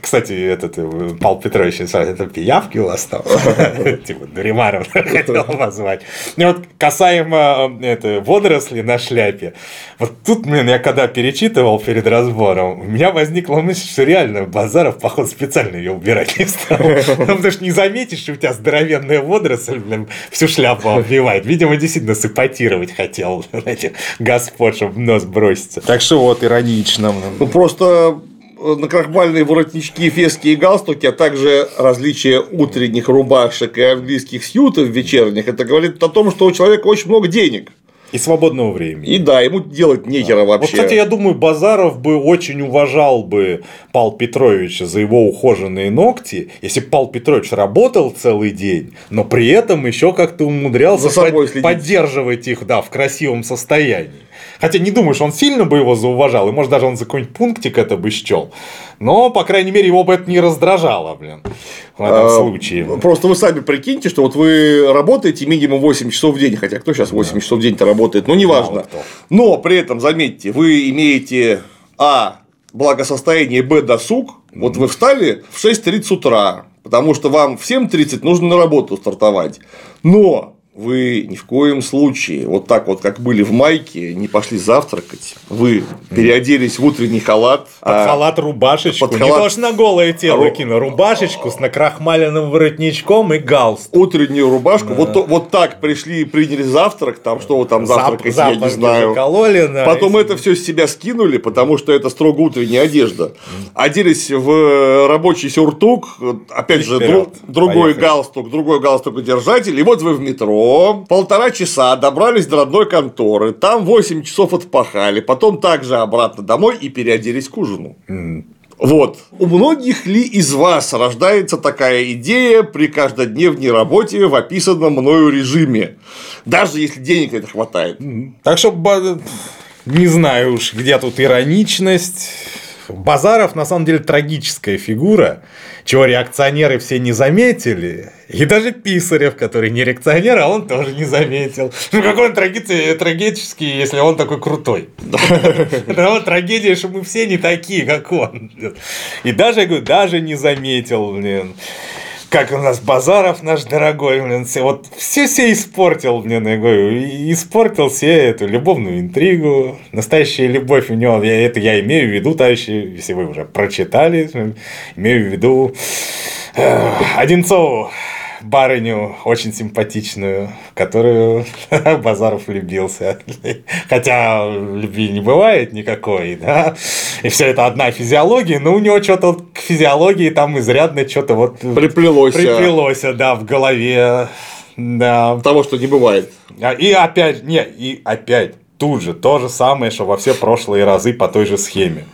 Кстати, этот э, Павел Петрович, это пиявки у вас там? Типа Дуримаров хотел назвать. И вот касаемо э, это, водорослей на шляпе, вот тут, блин, я когда перечитывал перед разбором, у меня возникла мысль, что реально Базаров, походу, специально ее убирать не стал. Потому что не заметишь, что у тебя здоровенная водоросль, блин, всю шляпу обвивает. Видимо, действительно сыпатировать хотел этих господ, чтобы в нос броситься. Так что вот, иронично. Ну, просто накрахмальные воротнички, фески и галстуки, а также различие утренних рубашек и английских сьютов вечерних, это говорит о том, что у человека очень много денег. И свободного времени. И да, ему делать нехера да. вообще. Вот, кстати, я думаю, Базаров бы очень уважал бы Павла Петровича за его ухоженные ногти, если бы Павел Петрович работал целый день, но при этом еще как-то умудрялся под... поддерживать их да, в красивом состоянии. Хотя не думаю, что он сильно бы его зауважал, и может даже он за какой-нибудь пунктик это бы счел. Но, по крайней мере, его бы это не раздражало, блин, в этом а, случае. Просто вы сами прикиньте, что вот вы работаете минимум 8 часов в день, хотя кто сейчас 8 да. часов в день-то работает, ну, неважно. Но при этом, заметьте, вы имеете, а, благосостояние, б, досуг, вот вы встали в 6.30 утра, потому что вам в 7.30 нужно на работу стартовать. Но вы ни в коем случае, вот так вот, как были в майке, не пошли завтракать. Вы переоделись в утренний халат. Под а... халат рубашечку. Под халат... Не то, на голое тело Ру... кину. Рубашечку с накрахмаленным воротничком и галстук. Утреннюю рубашку. Да. Вот, вот так пришли и приняли завтрак. Там что вы там завтракаете, Зап... я не знаю. Закололи, да, Потом это все с себя скинули, потому что это строго утренняя одежда. Оделись в рабочий сюртук. Опять и же, друг... другой галстук, другой галстук держатель. И вот вы в метро полтора часа добрались до родной конторы, там 8 часов отпахали, потом также обратно домой и переоделись к ужину. Вот. У многих ли из вас рождается такая идея при каждодневной работе в описанном мною режиме? Даже если денег это хватает. Так что не знаю уж, где тут ироничность. Базаров на самом деле трагическая фигура, чего реакционеры все не заметили. И даже Писарев, который не реакционер, а он тоже не заметил. Ну какой он трагический, если он такой крутой. Да, трагедия, что мы все не такие, как он. И даже, я говорю, даже не заметил, блин. как у нас Базаров наш дорогой, блин, все, вот все-все испортил, блин, я говорю, испортил все эту любовную интригу, настоящая любовь у него, я, это я имею в виду, товарищи, если вы уже прочитали, имею в виду Одинцову барыню очень симпатичную, которую Базаров влюбился. Хотя любви не бывает никакой, да. И все это одна физиология, но у него что-то к физиологии там изрядно что-то вот приплелось. Приплелось, да, в голове. Да. Того, что не бывает. А, и опять, не, и опять тут же то же самое, что во все прошлые разы по той же схеме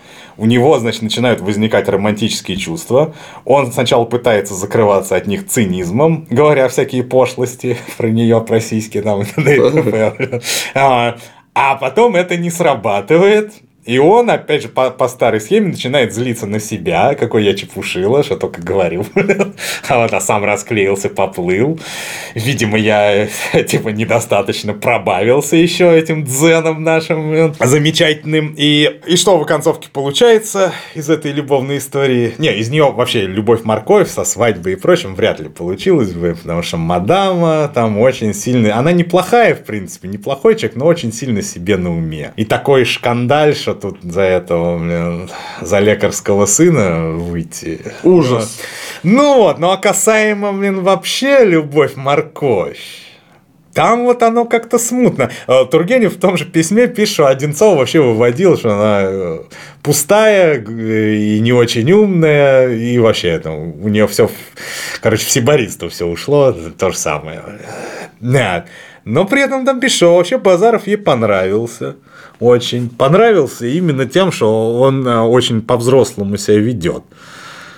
у него, значит, начинают возникать романтические чувства. Он сначала пытается закрываться от них цинизмом, говоря всякие пошлости про нее, про сиськи там а, а потом это не срабатывает, и он, опять же, по, по старой схеме начинает злиться на себя, какой я чепушила, что только говорил. а вот, а сам расклеился, поплыл. Видимо, я, типа, недостаточно пробавился еще этим дзеном нашим замечательным. И, и что в концовке получается из этой любовной истории? Не, из нее вообще любовь-морковь со свадьбой и прочим вряд ли получилось бы, потому что мадама там очень сильно... Она неплохая, в принципе, неплохой человек, но очень сильно себе на уме. И такой шкандаль, что тут за этого, блин, за лекарского сына выйти. Ужас. Ну вот, ну а касаемо, блин, вообще любовь-морковь. Там вот оно как-то смутно. Э, Тургенев в том же письме пишет, что Одинцова вообще выводил, что она э, пустая и не очень умная, и вообще это, у нее все, короче, в сибаристу все ушло, то же самое. Нет. Но при этом там пишет, вообще Базаров ей понравился очень понравился именно тем, что он э, очень по-взрослому себя ведет.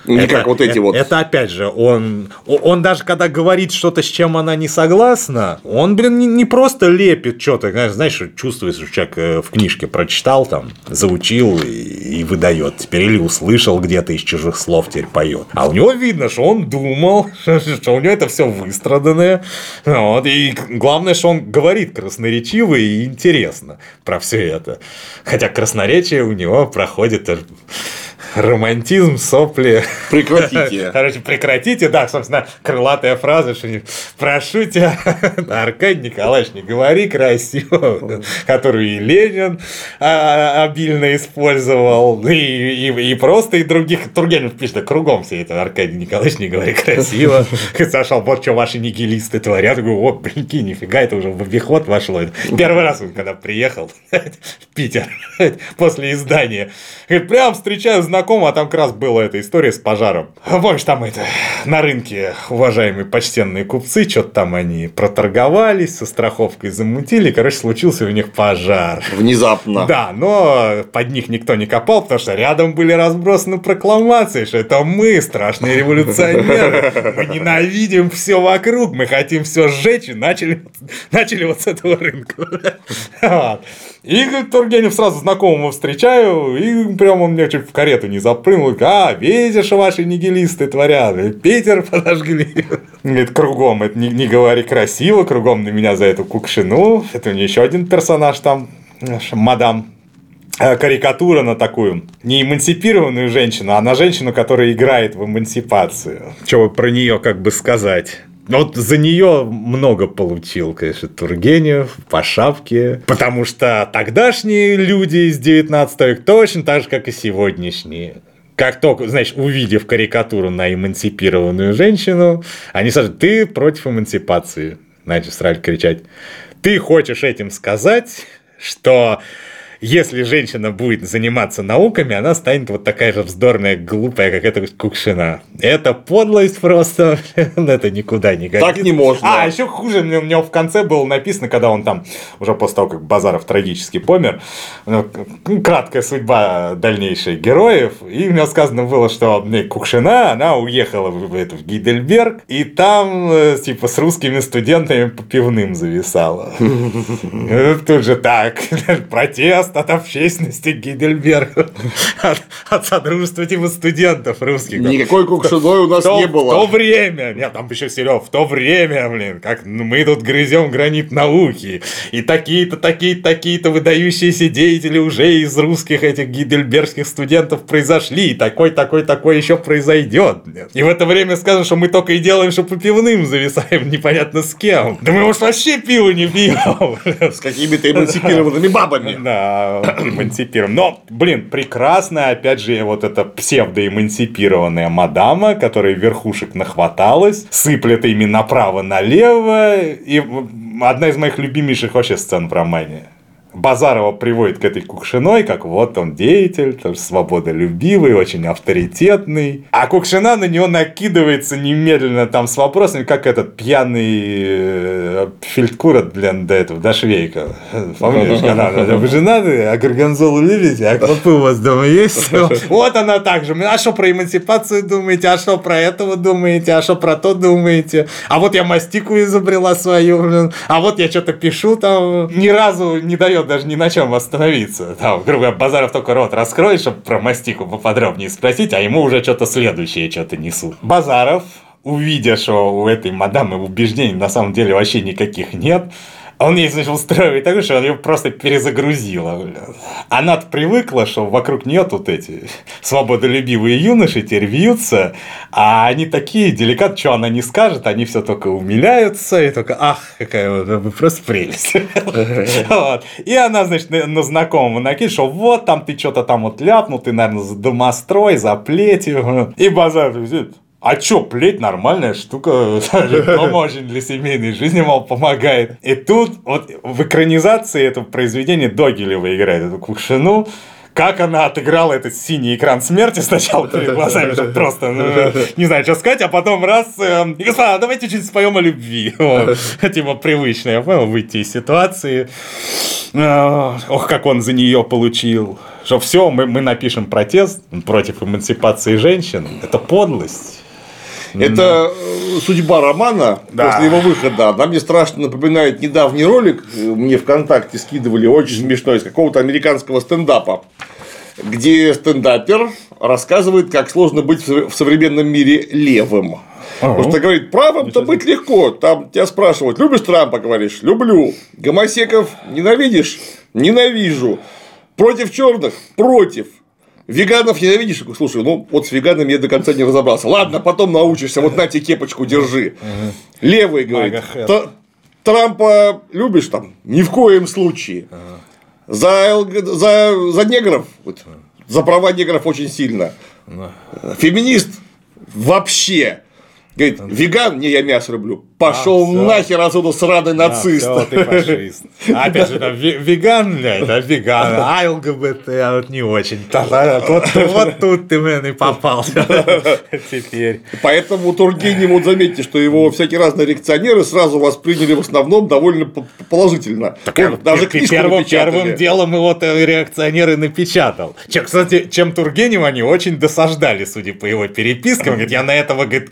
Не это, как вот эти это, вот. Это опять же, он, он даже когда говорит что-то, с чем она не согласна, он, блин, не, не просто лепит что-то, знаешь, чувствуешь, что человек э, в книжке прочитал, там, заучил и, и выдает теперь, или услышал где-то из чужих слов теперь поет. А у него видно, что он думал, что у него это все выстраданное. Вот, и главное, что он говорит красноречиво и интересно про все это. Хотя красноречие у него проходит романтизм, сопли. Прекратите. Короче, прекратите, да, собственно, крылатая фраза, что прошу тебя, Аркадий Николаевич, не говори красиво, которую и Ленин а, обильно использовал, и, и, и просто и других, Тургенев пишет, кругом все это, Аркадий Николаевич, не говори красиво. Сашал, вот что ваши нигилисты творят, говорю, о, блинки, нифига, это уже в обиход вошло. Первый раз, когда приехал в Питер после издания, прям встречаю знакомых знакомо, а там как раз была эта история с пожаром. Помнишь, там это, на рынке уважаемые почтенные купцы, что-то там они проторговались, со страховкой замутили, короче, случился у них пожар. Внезапно. Да, но под них никто не копал, потому что рядом были разбросаны прокламации, что это мы, страшные революционеры, мы ненавидим все вокруг, мы хотим все сжечь, и начали, начали вот с этого рынка. И Тургенев сразу знакомого встречаю, и прям он мне чуть в карету не запрыгнул. А, видишь, ваши нигилисты творят. Питер подожгли. Говорит, кругом, это не, не говори красиво, кругом на меня за эту кукшину. Это у нее еще один персонаж там, мадам э, карикатура на такую не эмансипированную женщину, а на женщину, которая играет в эмансипацию. Что про нее как бы сказать? Вот за нее много получил, конечно, Тургенев по шапке, потому что тогдашние люди из 19 века точно так же, как и сегодняшние. Как только, знаешь, увидев карикатуру на эмансипированную женщину, они скажут, ты против эмансипации. Значит, сразу кричать. Ты хочешь этим сказать, что если женщина будет заниматься науками, она станет вот такая же вздорная, глупая, как эта Кукшина. Это подлость просто, это никуда не годится. Так не можно. А, еще хуже, у него в конце было написано, когда он там, уже после того, как Базаров трагически помер, ну, краткая судьба дальнейших героев, и у него сказано было, что Кукшина, она уехала в, это, в Гейдельберг, и там, э, типа, с русскими студентами по пивным зависала. Тут же так, протест, просто от общественности Гейдельберга, от, от содружества типа студентов русских. Никакой кукшиной у нас то, не было. В то время, нет, там еще Серег, в то время, блин, как мы тут грызем гранит науки, и такие-то, такие-то, такие-то выдающиеся деятели уже из русских этих гидельбергских студентов произошли, и такой, такой, такой еще произойдет. Блин. И в это время скажут, что мы только и делаем, что по пивным зависаем, непонятно с кем. Да мы уж вообще пиво не пьем. С какими-то эмансипированными бабами. Да, эмансипированным. Но, блин, прекрасно, опять же, вот эта псевдоэмансипированная мадама, которая верхушек нахваталась, сыплет ими направо-налево. И одна из моих любимейших вообще сцен в романе. Базарова приводит к этой Кукшиной, как вот он деятель, там, свободолюбивый, очень авторитетный. А Кукшина на него накидывается немедленно там с вопросами, как этот пьяный э, фельдкурат, блин, до этого, до Швейка. Помнишь, когда вы женаты, а горгонзолу любите, а клопы у вас дома есть? Вот она так же. А что про эмансипацию думаете? А что про этого думаете? А что про то думаете? А вот я мастику изобрела свою, блин. А вот я что-то пишу там. Ни разу не дает даже ни на чем остановиться. Там, грубо говоря, Базаров только рот раскроет, чтобы про мастику поподробнее спросить, а ему уже что-то следующее что-то несут. Базаров, увидя, что у этой мадамы убеждений на самом деле вообще никаких нет, он ей начал устраивать так, что он ее просто перезагрузила. она привыкла, что вокруг нее тут эти свободолюбивые юноши теперь вьются, а они такие деликат, что она не скажет, они все только умиляются и только, ах, какая вот, просто прелесть. И она, значит, на знакомого накинет, что вот там ты что-то там вот ляпнул, ты, наверное, за домострой, за плетью. И базар. А чё, плеть нормальная штука, очень для семейной жизни, мол, помогает. И тут вот в экранизации этого произведения Догилева играет эту Кукшину, как она отыграла этот синий экран смерти сначала перед глазами, что просто ну, не знаю, что сказать, а потом раз, э, господа, давайте чуть споем о любви. Вот. Типа привычно, я понял, выйти из ситуации. Ох, как он за нее получил. Что все, мы, мы напишем протест против эмансипации женщин. Это подлость. Это э, судьба романа да. после его выхода. Она мне страшно напоминает недавний ролик, мне ВКонтакте скидывали, очень смешной, из какого-то американского стендапа, где стендапер рассказывает, как сложно быть в современном мире левым. Ага. Потому что говорит, правым-то быть легко. Там тебя спрашивают, любишь Трампа, говоришь, люблю. Гомосеков ненавидишь? Ненавижу. Против черных? Против. Веганов ненавидишь? Слушай, ну вот с веганами я до конца не разобрался. Ладно, потом научишься. Вот на тебе кепочку держи. Левый говорит. Трампа любишь там? Ни в коем случае. За, за, за негров, вот, за права негров очень сильно. Феминист вообще. Говорит, веган, не, я мясо люблю. Пошел а, нахер отсюда сраный нацист. А, ты фашист. Опять же, там, веган, блядь, да, веган, а ЛГБТ, а вот не очень. Вот, вот тут ты, блин, и попался. Теперь. Поэтому Тургенев, вот заметьте, что его всякие разные реакционеры сразу восприняли в основном довольно положительно. Так, Он, даже первым, первым делом его реакционеры напечатал. Чем, кстати, чем Тургенев они очень досаждали, судя по его перепискам. Говорит, я на этого, говорит,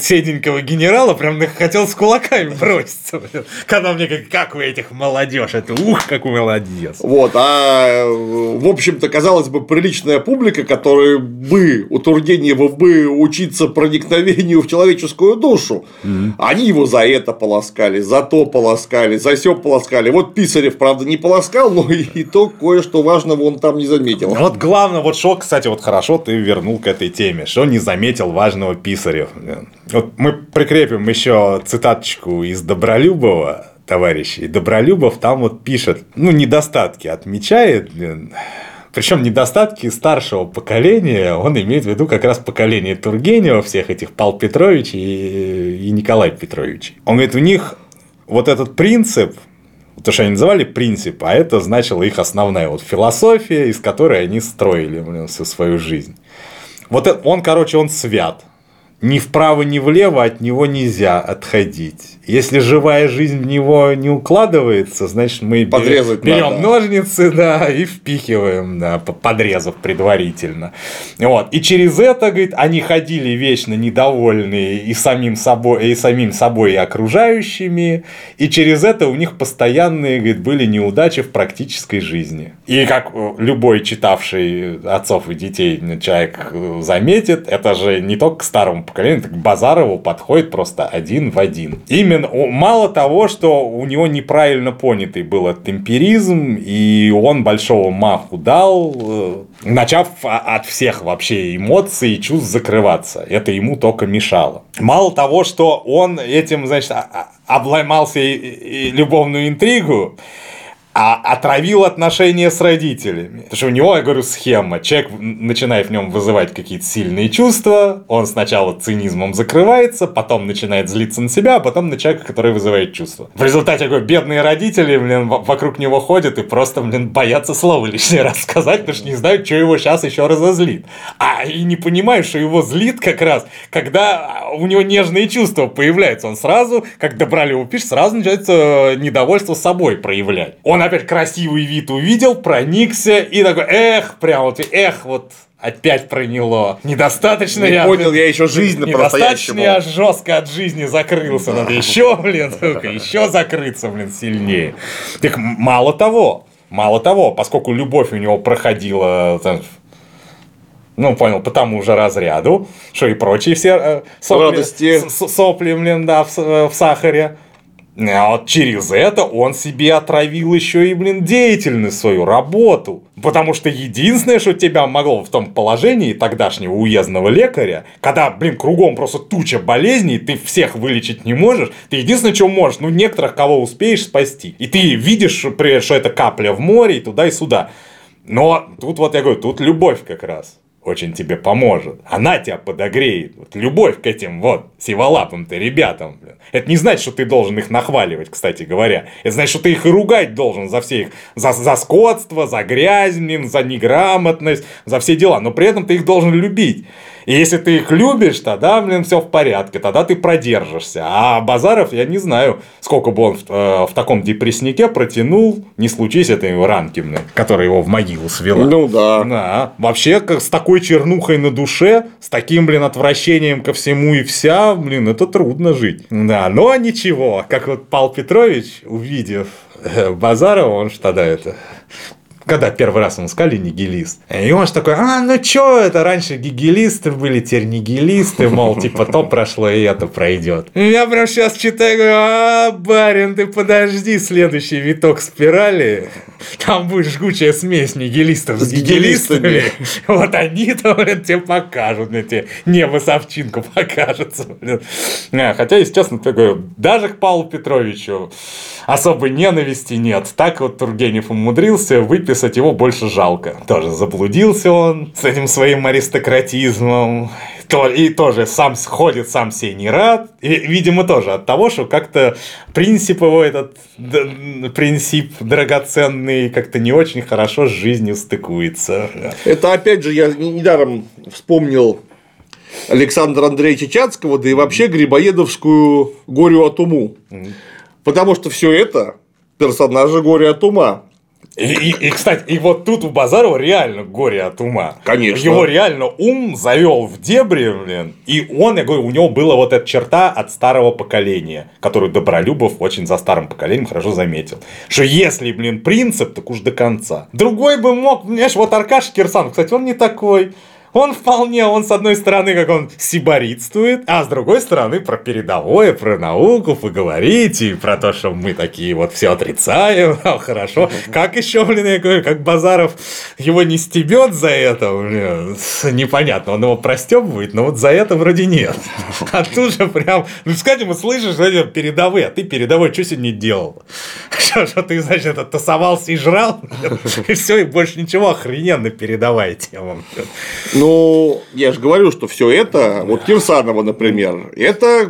седенького генерала прям хотел с кулаками броситься. Когда мне как, как вы этих молодежь, это ух, как молодец. Вот, а в общем-то, казалось бы, приличная публика, которая бы у Тургенева бы учиться проникновению в человеческую душу, mm-hmm. они его за это полоскали, за то полоскали, за все полоскали. Вот Писарев, правда, не полоскал, но и, и то кое-что важного он там не заметил. Вот главное, вот что, кстати, вот хорошо ты вернул к этой теме, что не заметил важного Писарев. Вот мы прикрепим еще цитаточку из Добролюбова, товарищей. Добролюбов там вот пишет, ну, недостатки отмечает, причем недостатки старшего поколения, он имеет в виду как раз поколение Тургенева, всех этих Пал Петрович и, и Николай Петрович. Он говорит, у них вот этот принцип, то, что они называли принцип, а это значило их основная вот философия, из которой они строили блин, всю свою жизнь. Вот это, он, короче, он свят ни вправо, ни влево от него нельзя отходить. Если живая жизнь в него не укладывается, значит, мы Подрезать берем надо. ножницы, да, и впихиваем, да, по- подрезав предварительно. Вот. И через это, говорит, они ходили вечно недовольные и самим собой, и самим собой, и окружающими. И через это у них постоянные, говорит, были неудачи в практической жизни. И как э, любой читавший отцов и детей человек э, заметит, это же не только к старому поколению, это к Базарову подходит просто один в один. Именно о, мало того, что у него неправильно понятый был этот эмпиризм, и он большого маху дал, э, начав а- от всех вообще эмоций и чувств закрываться. Это ему только мешало. Мало того, что он этим, значит, а- а- обломался любовную интригу, а отравил отношения с родителями. Потому что у него, я говорю, схема. Человек начинает в нем вызывать какие-то сильные чувства, он сначала цинизмом закрывается, потом начинает злиться на себя, а потом на человека, который вызывает чувства. В результате, говорю, бедные родители, блин, вокруг него ходят и просто, блин, боятся слово лишний раз сказать, потому что не знают, что его сейчас еще разозлит. А и не понимают, что его злит как раз, когда у него нежные чувства появляются. Он сразу, как Добролюб пишет, сразу начинается э, недовольство собой проявлять. Он опять красивый вид увидел, проникся и такой, эх, прям вот, эх, вот опять проняло. Недостаточно Не я... понял я еще жизнь Недостаточно я жестко от жизни закрылся. Надо еще, блин, сука, еще закрыться, блин, сильнее. Так мало того, мало того, поскольку любовь у него проходила там, ну, понял, по тому же разряду, что и прочие все э, сопли, Радости. сопли, блин, да, в, э, в сахаре. А вот через это он себе отравил еще и, блин, деятельность свою, работу. Потому что единственное, что тебя могло в том положении тогдашнего уездного лекаря, когда, блин, кругом просто туча болезней, ты всех вылечить не можешь, ты единственное, что можешь, ну, некоторых, кого успеешь спасти. И ты видишь, что это капля в море, и туда, и сюда. Но тут вот я говорю, тут любовь как раз очень тебе поможет. Она тебя подогреет. Вот любовь к этим вот сиволапым-то ребятам. Блин. Это не значит, что ты должен их нахваливать, кстати говоря. Это значит, что ты их и ругать должен за все их, за, за скотство, за грязь, блин, за неграмотность, за все дела. Но при этом ты их должен любить. И если ты их любишь, тогда, блин, все в порядке, тогда ты продержишься. А Базаров, я не знаю, сколько бы он в, э, в таком депресснике протянул, не случись этой ранки, блин, которая его в могилу свела. Ну да. Да, вообще, как с такой чернухой на душе, с таким, блин, отвращением ко всему и вся, блин, это трудно жить. Да, но ничего, как вот Павел Петрович, увидев э, Базарова, он же тогда это когда первый раз ему сказали нигилист. И он же такой, а, ну чё это, раньше гигилисты были, теперь нигилисты, мол, типа то прошло и это пройдет. Я прям сейчас читаю, говорю, а, барин, ты подожди, следующий виток спирали, там будет жгучая смесь нигилистов с С гигилистами. Вот они-то, блин, тебе покажут, блин, тебе небо с овчинку покажется, блин. Хотя, если честно, говорю, даже к Павлу Петровичу особой ненависти нет. Так вот Тургенев умудрился выписать его больше жалко. Тоже заблудился он с этим своим аристократизмом. То- И тоже сам сходит, сам себе не рад. И, видимо, тоже от того, что как-то принцип его, этот принцип драгоценный, как-то не очень хорошо с жизнью стыкуется. Это опять же, я недаром вспомнил Александра Андреевича Чацкого, да и вообще Грибоедовскую «Горю от уму». Потому что все это персонажи «Горе от ума». И, и- и, кстати, и вот тут у Базарова реально горе от ума. Конечно. Его реально ум завел в дебри, блин. И он, я говорю, у него была вот эта черта от старого поколения, которую Добролюбов очень за старым поколением хорошо заметил. Что если, блин, принцип, так уж до конца. Другой бы мог, понимаешь, вот Аркаш Кирсанов, кстати, он не такой. Он вполне, он с одной стороны, как он сиборитствует, а с другой стороны про передовое, про науку поговорить и про то, что мы такие вот все отрицаем, а, хорошо. Как еще, блин, я говорю, как Базаров его не стебет за это, блин, непонятно, он его простебывает, но вот за это вроде нет. А тут же прям, ну, сказать ему, слышишь, эти передовые, а ты передовой что сегодня делал? Что, что ты, значит, это тусовался и жрал? И все, и больше ничего, охрененно передовая тема. Ну, я же говорю, что все это, вот Кирсанова, например, это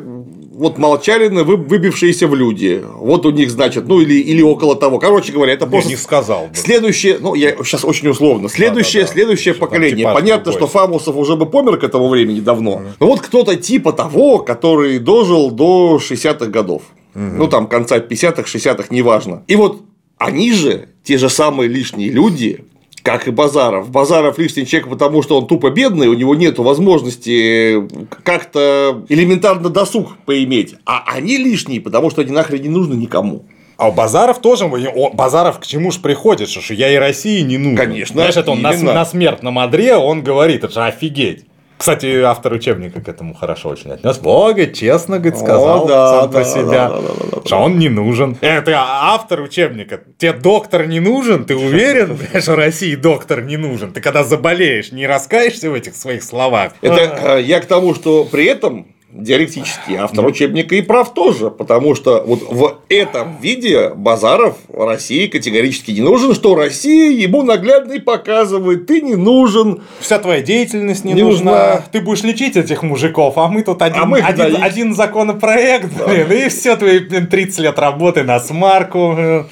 вот молчалины, вы- выбившиеся в люди. Вот у них, значит, ну или, или около того. Короче говоря, это Я просто не сказал бы. Следующее, ну, я сейчас очень условно. Следующее, Да-да-да. следующее Что там поколение. типаж Понятно, другой. что Фамусов уже бы помер к этому времени давно. Но вот кто-то типа того, который дожил до 60-х годов. Ну, там, конца 50-х, 60-х, неважно. И вот они же, те же самые лишние люди, как и Базаров. Базаров лишний человек, потому что он тупо бедный, у него нет возможности как-то элементарно досуг поиметь. А они лишние, потому что они нахрен не нужны никому. А у Базаров тоже, о, Базаров к чему ж приходит, что я и России не нужен. Конечно. Знаешь, это он на, на смертном одре, он говорит, это же офигеть. Кстати, автор учебника к этому хорошо очень отнес. Бога, честно, говорит, сказал О, да, сам да, про себя, да, да, да, да, что он не нужен. Это автор учебника. Тебе доктор не нужен? Ты уверен, что России доктор не нужен? Ты когда заболеешь, не раскаешься в этих своих словах? Это э, я к тому, что при этом диалектический автор учебника и прав тоже, потому что вот в этом виде Базаров России категорически не нужен, что Россия ему наглядно и показывает, ты не нужен. Вся твоя деятельность не, не нужна. нужна. Ты будешь лечить этих мужиков, а мы тут один, а мы один, один законопроект, да. блин, и все твои блин, 30 лет работы на смарку.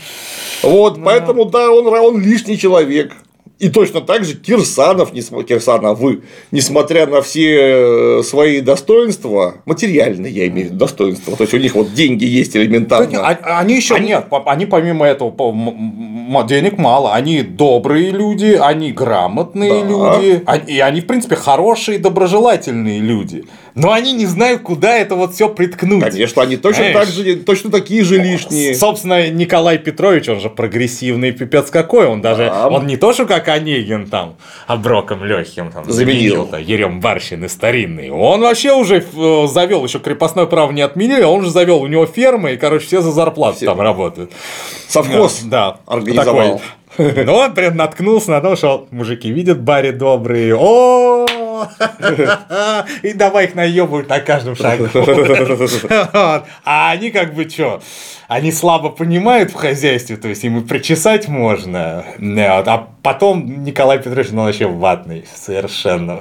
Вот, да. поэтому да, он, он лишний человек. И точно так же Кирсанов, Кирсановы, несмотря на все э, свои достоинства, материальные, я имею в виду достоинства, то есть у них вот деньги есть элементарно. Они еще они... нет, они помимо этого денег мало, они добрые люди, они грамотные да. люди, и они в принципе хорошие, доброжелательные люди но они не знают, куда это вот все приткнуть. Конечно, они точно, Знаешь, так же, точно такие же лишние. Собственно, Николай Петрович, он же прогрессивный пипец какой, он даже, да. он не то, что как Онегин там, оброком легким там заменил, заменил Ерем Барщины старинный, он вообще уже э, завел, еще крепостное право не отменили, он же завел, у него фермы, и, короче, все за зарплату все. там работают. Совхоз да, организовал. Такой. Ну, он прям наткнулся на то, что мужики видят баре добрые, о И давай их наебывать на каждом шагу. А они как бы что? Они слабо понимают в хозяйстве, то есть им и причесать можно. А потом Николай Петрович, ну, вообще ватный совершенно.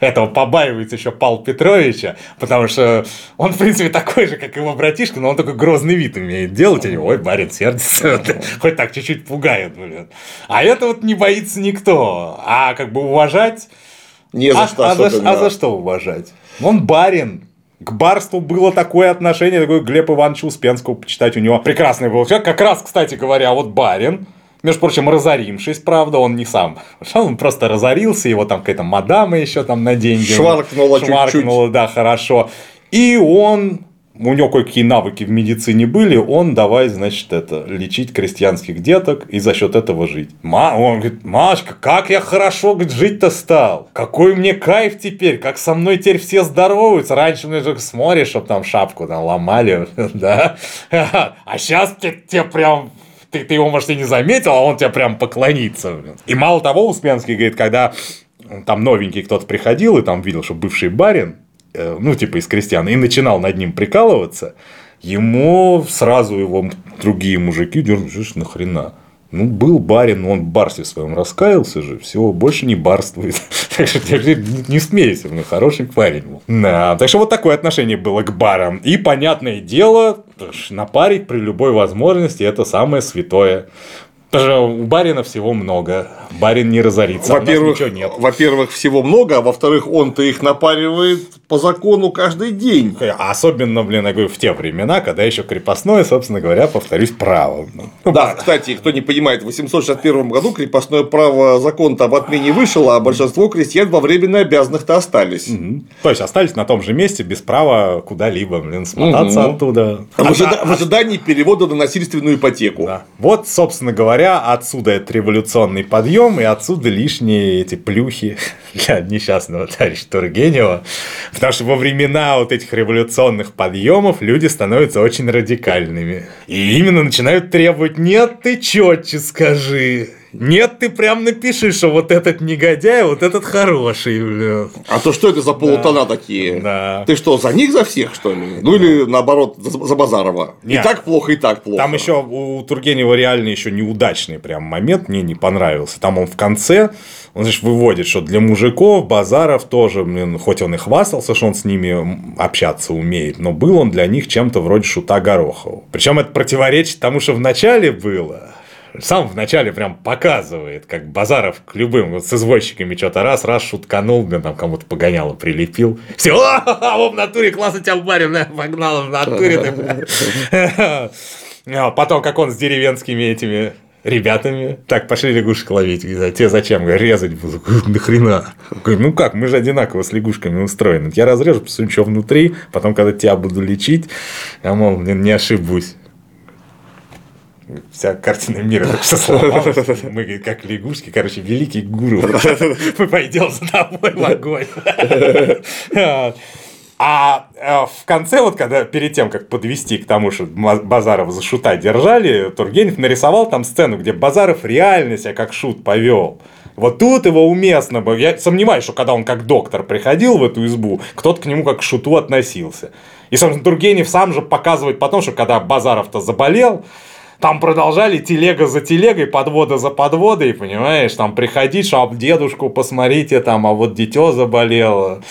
Этого побаивается еще Павел Петровича, потому что он, в принципе, такой же, как его братишка, но он такой грозный вид умеет делать. И, ой, барин сердится. Хоть так чуть-чуть пугает, блин. А это вот не боится никто. А как бы уважать не за а, что а, за, а за что уважать? Он барин. К барству было такое отношение, такое Глеб Иванович Успенского почитать. У него прекрасный был человек. Как раз, кстати говоря, вот барин, между прочим, разоримшись, правда, он не сам. Он просто разорился, его там какая-то мадама еще там на деньги. Шваркнула чуть-чуть. да, хорошо. И он у него кое-какие навыки в медицине были, он давай, значит, это, лечить крестьянских деток и за счет этого жить. Ма, он говорит, Машка, как я хорошо жить-то стал. Какой мне кайф теперь, как со мной теперь все здороваются. Раньше мне только смотришь, чтобы там шапку там ломали, да. А сейчас тебе прям ты, ты его, может, и не заметил, а он тебя прям поклонится. И мало того, Успенский говорит, когда там новенький кто-то приходил и там видел, что бывший барин, ну, типа из крестьян, и начинал над ним прикалываться, ему сразу его другие мужики дернули, нахрена. Ну, был барин, он в барстве своем раскаялся же, все, больше не барствует. Так что не смейся, ну, хороший парень был. Да, так что вот такое отношение было к барам. И, понятное дело, напарить при любой возможности это самое святое. У барина всего много. Барин не разорится. А во-первых, а нет. Во-первых, всего много, а во-вторых, он-то их напаривает по закону каждый день. А особенно, блин, я говорю, в те времена, когда еще крепостное, собственно говоря, повторюсь, право. Ну, да, кстати, кто не понимает, в 861 году крепостное право закон-то об отмене вышел, а большинство крестьян во временно обязанных-то остались. Угу. То есть остались на том же месте без права куда-либо, блин, смотаться угу. оттуда. В, ожида... а... в ожидании перевода на насильственную ипотеку. Да. Вот, собственно говоря, говоря, отсюда это революционный подъем, и отсюда лишние эти плюхи для несчастного товарища Тургенева. Потому что во времена вот этих революционных подъемов люди становятся очень радикальными. И именно начинают требовать, нет, ты четче скажи, нет, ты прям напиши, что вот этот негодяй, вот этот хороший. Бля. А то что это за полутона да. такие? Да. Ты что, за них за всех, что ли? Ну или наоборот, за, за Базарова. Нет. И так плохо, и так плохо. Там еще у Тургенева реально еще неудачный прям момент, мне не понравился. Там он в конце, он, значит, выводит, что для мужиков Базаров тоже, блин, хоть он и хвастался, что он с ними общаться умеет, но был он для них чем-то вроде шута Горохова. Причем это противоречит тому, что в начале было Сам вначале прям показывает, как Базаров к любым вот с извозчиками что-то раз, раз шутканул, блин, там кому-то погоняло, прилепил. Все, о, в натуре классно тебя барин, погнал в натуре. А потом, как он с деревенскими этими ребятами. Так, пошли лягушек ловить. А тебе зачем? Говорю, резать буду. Нахрена? Говорю, ну как, мы же одинаково с лягушками устроены. Я разрежу, посмотрю, что внутри. Потом, когда тебя буду лечить, я, мол, не ошибусь. Вся картина мира так все сломалась. Мы, как лягушки, короче, великий гуру. Мы пойдем за тобой в огонь. А э, в конце, вот когда перед тем, как подвести к тому, что Базарова за шута держали, Тургенев нарисовал там сцену, где Базаров реально себя как шут повел. Вот тут его уместно было. Я сомневаюсь, что когда он как доктор приходил в эту избу, кто-то к нему как к шуту относился. И, собственно, Тургенев сам же показывает потом, что когда Базаров-то заболел, там продолжали телега за телегой, подвода за подводой, понимаешь, там приходить, что а дедушку посмотрите, там, а вот дитё заболело.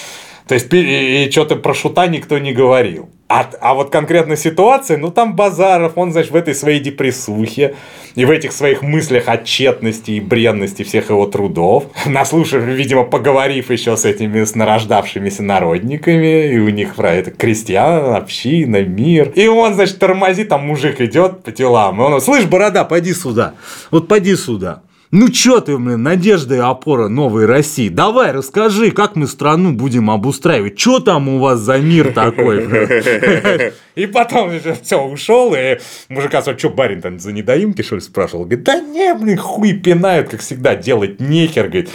То есть, и, и что-то про шута никто не говорил. А, а вот конкретно ситуация, ну там Базаров, он, значит, в этой своей депрессухе и в этих своих мыслях о тщетности и бренности всех его трудов, наслушав, видимо, поговорив еще с этими с нарождавшимися народниками, и у них про это крестьян, община, мир. И он, значит, тормозит, там мужик идет по делам, и он, слышь, борода, пойди сюда, вот пойди сюда. Ну чё ты, блин, надежда и опора новой России? Давай, расскажи, как мы страну будем обустраивать? Чё там у вас за мир такой? И потом все ушел, и мужика спрашивает, что барин там за недоимки, что ли, спрашивал? Говорит, да не, блин, хуй пинают, как всегда, делать нехер, говорит.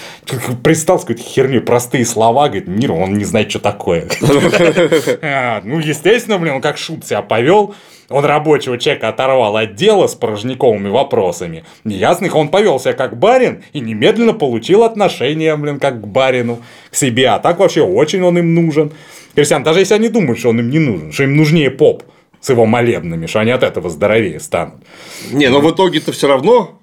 Пристал с какой-то херней, простые слова, говорит, мир, он не знает, что такое. А, ну, естественно, блин, он как шут себя повел. Он рабочего человека оторвал от дела с порожниковыми вопросами. Неясных он повел себя как барин и немедленно получил отношение, блин, как к барину, к себе. А так вообще очень он им нужен. Крестьян, даже если они думают, что он им не нужен, что им нужнее поп с его молебными, что они от этого здоровее станут. Не, но в итоге-то все равно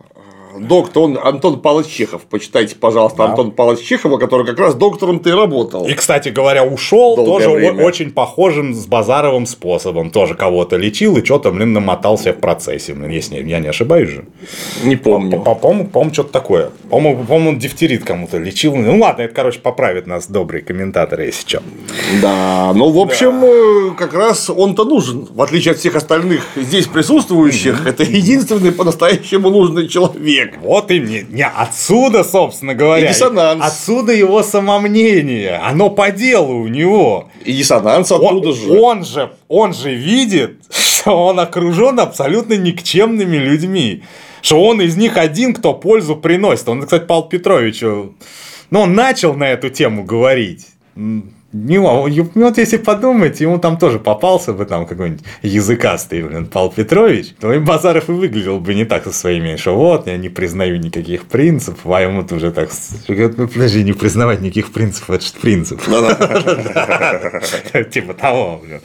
доктор, он Антон Павлович Чехов. Почитайте, пожалуйста, да. Антон Павлович Чехова, который как раз доктором ты работал. И, кстати говоря, ушел тоже время. очень похожим с Базаровым способом. Тоже кого-то лечил и что-то, блин, намотался в процессе. Блин, если я не ошибаюсь же. Не помню. По-моему, по что-то такое. По-моему, по-моему, дифтерит кому-то лечил. Ну ладно, это, короче, поправит нас добрые комментаторы, если что. Да, ну, в общем, да. Э, как раз он-то нужен. В отличие от всех остальных здесь присутствующих, это единственный по-настоящему нужный человек человек. Вот и не, не отсюда, собственно говоря. И диссонанс. Отсюда его самомнение. Оно по делу у него. И диссонанс оттуда он, же. Он же. Он же видит, что он окружен абсолютно никчемными людьми. Что он из них один, кто пользу приносит. Он, кстати, Павел Петрович, ну, он начал на эту тему говорить. Не, вот если подумать, ему там тоже попался бы там какой-нибудь языкастый, блин, Павел Петрович, то и Базаров и выглядел бы не так со своими, что вот, я не признаю никаких принципов, а ему тоже так, ну, подожди, не признавать никаких принципов, это же принцип. Типа того, блин.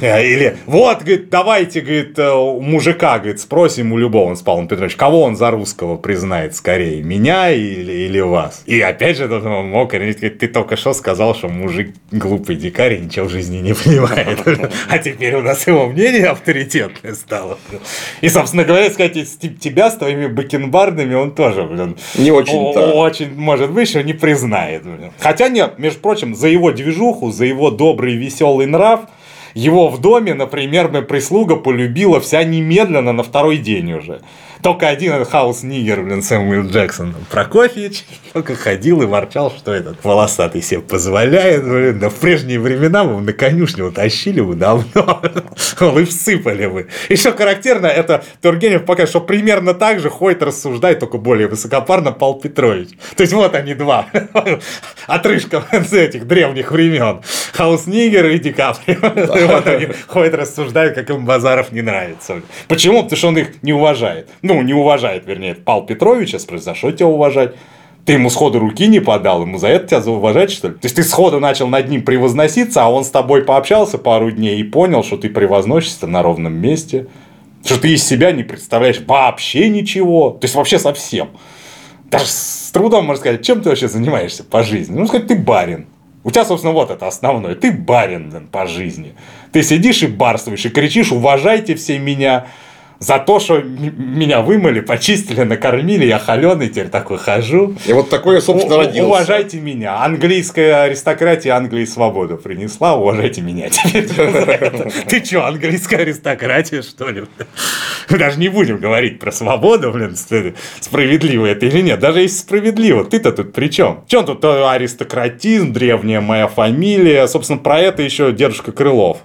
Или, вот, говорит, давайте, говорит, э, мужика, говорит, спросим у любого, с Павлом Петрович, кого он за русского признает скорее, меня или, или вас? И опять же, мог говорить, ты только что сказал, что мужик глупый дикарь ничего в жизни не понимает. А теперь у нас его мнение авторитетное стало. И, собственно говоря, сказать, тебя с твоими бакенбардами он тоже, блин, не очень-то. Очень, может быть, что не признает. Блин. Хотя нет, между прочим, за его движуху, за его добрый веселый нрав, его в доме, например, прислуга полюбила вся немедленно на второй день уже. Только один хаус нигер, блин, Сэмюэл Джексон. Прокофьевич только ходил и ворчал, что этот волосатый себе позволяет, блин. Да в прежние времена мы на конюшню утащили бы давно. И всыпали бы. Что характерно, это Тургенев пока что примерно так же ходит, рассуждает, только более высокопарно Павел Петрович. То есть вот они два. Отрыжка с этих древних времен. Хаус Нигер и Ди Каприо. Вот они ходят, рассуждают, как им Базаров не нравится. Почему? Потому что он их не уважает ну, не уважает, вернее, Павел Петровича, спросит, за что тебя уважать? Ты ему сходу руки не подал, ему за это тебя зауважать, что ли? То есть, ты сходу начал над ним превозноситься, а он с тобой пообщался пару дней и понял, что ты превозносишься на ровном месте, что ты из себя не представляешь вообще ничего, то есть, вообще совсем. Даже с трудом можно сказать, чем ты вообще занимаешься по жизни? Ну, сказать, ты барин. У тебя, собственно, вот это основное. Ты барин блин, по жизни. Ты сидишь и барствуешь, и кричишь, уважайте все меня, За то, что меня вымыли, почистили, накормили, я холеный теперь такой хожу. И вот такой я, собственно, родился. Уважайте меня. Английская аристократия Англии свободу принесла, уважайте меня теперь. Ты что, английская аристократия, что ли? Мы даже не будем говорить про свободу, блин, справедливо это или нет. Даже если справедливо, ты-то тут при чем? Чем тут аристократизм, древняя моя фамилия? Собственно, про это еще дедушка Крылов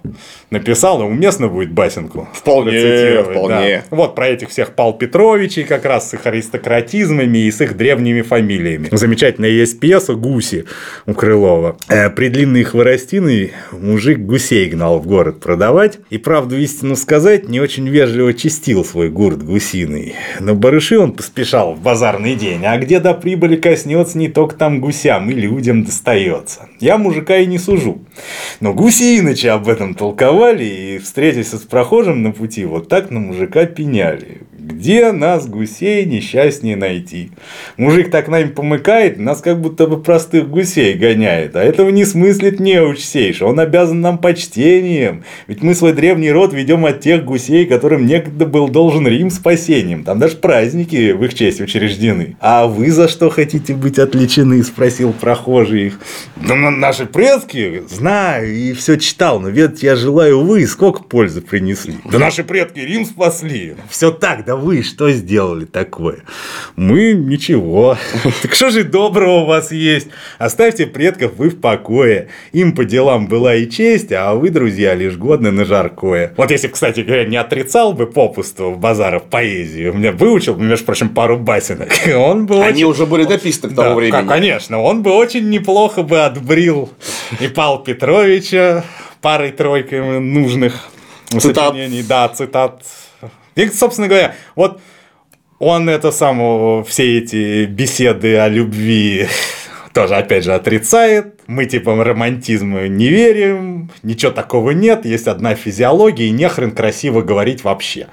написал, и уместно будет басенку. Вполне, вполне. Да. Вот про этих всех Пал Петровичей, как раз с их аристократизмами и с их древними фамилиями. Замечательная есть пьеса «Гуси» у Крылова. Э, при длинной хворостиной мужик гусей гнал в город продавать. И правду истину сказать, не очень вежливо чистил свой гурт гусиный. Но барыши он поспешал в базарный день, а где до прибыли коснется, не только там гусям и людям достается. Я мужика и не сужу. Но гуси иначе об этом толковали и, встретились с прохожим на пути, вот так на мужика пеняли. Где нас, гусей, несчастнее найти? Мужик так нами помыкает, нас как будто бы простых гусей гоняет. А этого не смыслит неуч сейш. Он обязан нам почтением. Ведь мы свой древний род ведем от тех гусей, которым некогда был должен Рим спасением. Там даже праздники в их честь учреждены. А вы за что хотите быть отличены? Спросил прохожий их. Да наши предки, знаю, и все читал, но ведь я желаю вы, сколько пользы принесли. Да наши предки Рим спасли. Все так, да вы что сделали такое? Мы ничего. Так что же доброго у вас есть? Оставьте предков вы в покое. Им по делам была и честь, а вы, друзья, лишь годны на жаркое. Вот если, кстати говоря, не отрицал бы попусту в базаров поэзию, меня выучил, между прочим, пару басенок, он бы Они очень... уже были написаны к тому да, времени. Конечно, он бы очень неплохо бы отбрил и Павла Петровича парой-тройкой нужных цитат. Да, цитат и, собственно говоря, вот он это самое, все эти беседы о любви тоже, опять же, отрицает. Мы, типа, романтизму не верим, ничего такого нет, есть одна физиология, и нехрен красиво говорить вообще.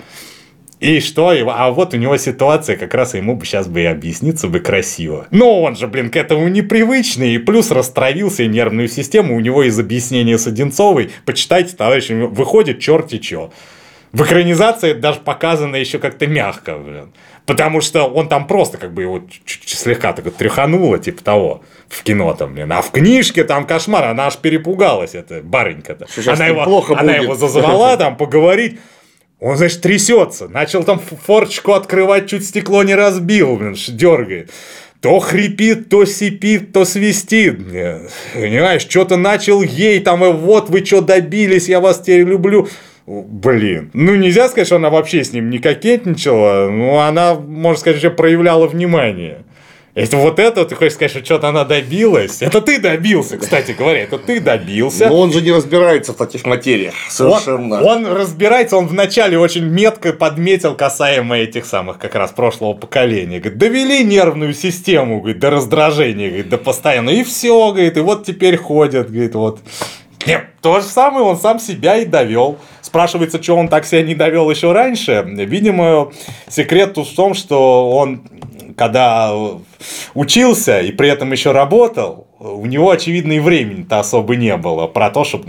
И что? А вот у него ситуация, как раз ему бы сейчас бы и объясниться бы красиво. Но он же, блин, к этому непривычный, и плюс растравился и нервную систему, у него из объяснения с Одинцовой, почитайте, товарищи, выходит черти чё. В экранизации даже показано еще как-то мягко, блин. Потому что он там просто как бы его чуть-чуть слегка так тряхануло, типа того, в кино там, блин. А в книжке там кошмар, она аж перепугалась, эта барынька-то. Она, его, плохо она будет. его зазвала там поговорить. Он, значит, трясется. Начал там форчку открывать, чуть стекло не разбил, блин, дергает. То хрипит, то сипит, то свистит. Понимаешь, что-то начал ей там, и вот вы что добились, я вас теперь люблю. Блин. Ну, нельзя сказать, что она вообще с ним не кокетничала, но она, можно сказать, еще проявляла внимание. Это вот это, ты хочешь сказать, что что-то она добилась? Это ты добился, кстати говоря, это ты добился. Но он же не разбирается в таких материях. Совершенно. Он, он разбирается, он вначале очень метко подметил касаемо этих самых как раз прошлого поколения. Говорит, довели нервную систему, говорит, до раздражения, говорит, до постоянно. И все, говорит, и вот теперь ходят, говорит, вот. Нет, то же самое он сам себя и довел. Спрашивается, что он так себя не довел еще раньше. Видимо, секрет тут в том, что он, когда учился и при этом еще работал, у него, очевидно, и времени-то особо не было про то, чтобы,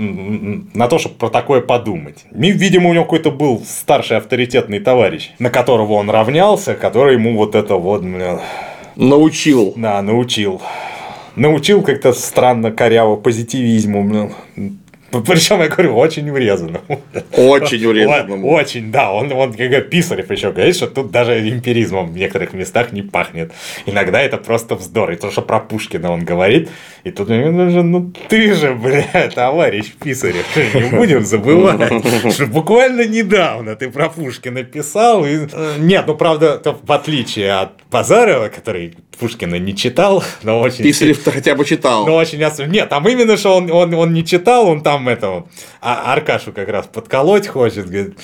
на то, чтобы про такое подумать. И, видимо, у него какой-то был старший авторитетный товарищ, на которого он равнялся, который ему вот это вот... Научил. Да, научил научил как-то странно коряво позитивизму. Причем, я говорю, очень урезанно. Очень урезанно. Очень, да. Он, он как Писарев еще говорит, что тут даже эмпиризмом в некоторых местах не пахнет. Иногда это просто вздор. И то, что про Пушкина он говорит, и тут нужно, ну ты же, бля, товарищ Писарев, не будем забывать, что буквально недавно ты про Пушкина писал. И... Э, нет, ну правда, в отличие от Базарова, который Пушкина не читал, но очень... Писарев-то хотя бы читал. Но очень... Нет, там именно, что он, он, он не читал, он там этого... А Аркашу как раз подколоть хочет, говорит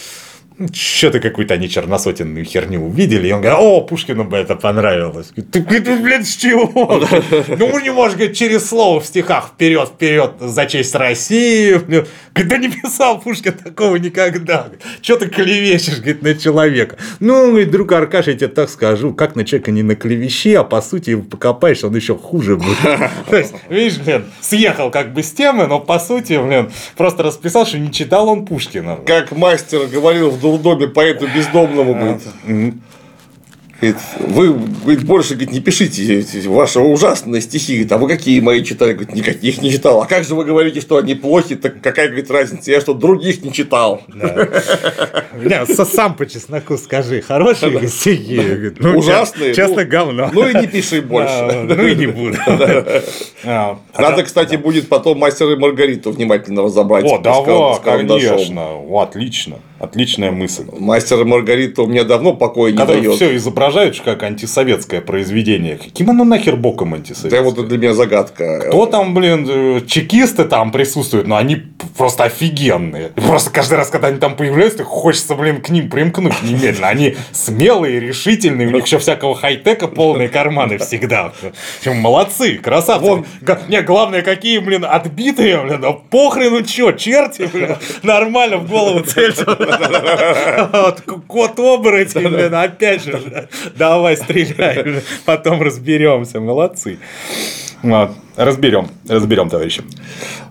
что-то какую-то они черносотенную херню увидели, и он говорит, о, Пушкину бы это понравилось. Ты, ты блин, с чего? Ну, мы не можешь, говорит, через слово в стихах вперед, вперед за честь России. Говорит, да не писал Пушкин такого никогда. Что ты клевещешь, говорит, на человека? Ну, друг Аркаш, я тебе так скажу, как на человека не на клевещи, а по сути покопаешь, он еще хуже будет. То есть, видишь, блин, съехал как бы с темы, но по сути, блин, просто расписал, что не читал он Пушкина. Как мастер говорил в дурдоме поэту бездомному, говорит. Говорит, вы говорит, больше говорит, не пишите ваши ужасные стихи. Говорит, а вы какие мои читали? Говорит, никаких не читал. А как же вы говорите, что они плохи? Так какая, говорит, разница? Я что, других не читал. Да. Сам по чесноку скажи, хорошие стихи. Ну, Ужасные. Честно, ну, говно. Ну и не пиши больше. Ну и не буду. А, Надо, кстати, будет потом мастера и Маргариту внимательно разобрать. О, давай, конечно. Отлично. Отличная мысль. Мастер и Маргарита у меня давно покоя не Который дает. все изображают как антисоветское произведение. Каким оно нахер боком антисоветское? Да вот это для меня загадка. Кто там, блин, э, чекисты там присутствуют, но они просто офигенные. Просто каждый раз, когда они там появляются, хочется, блин, к ним примкнуть немедленно. Они смелые, решительные, у них еще всякого хай-тека полные карманы всегда. Молодцы, красавцы. Вон. Не, главное, какие, блин, отбитые, блин, а похрену чё, черти, блин, нормально в голову цельте. Кот оборотень, блин, опять же. Давай, стреляй. Потом разберемся. Молодцы. Вот. Разберем, разберем, товарищи.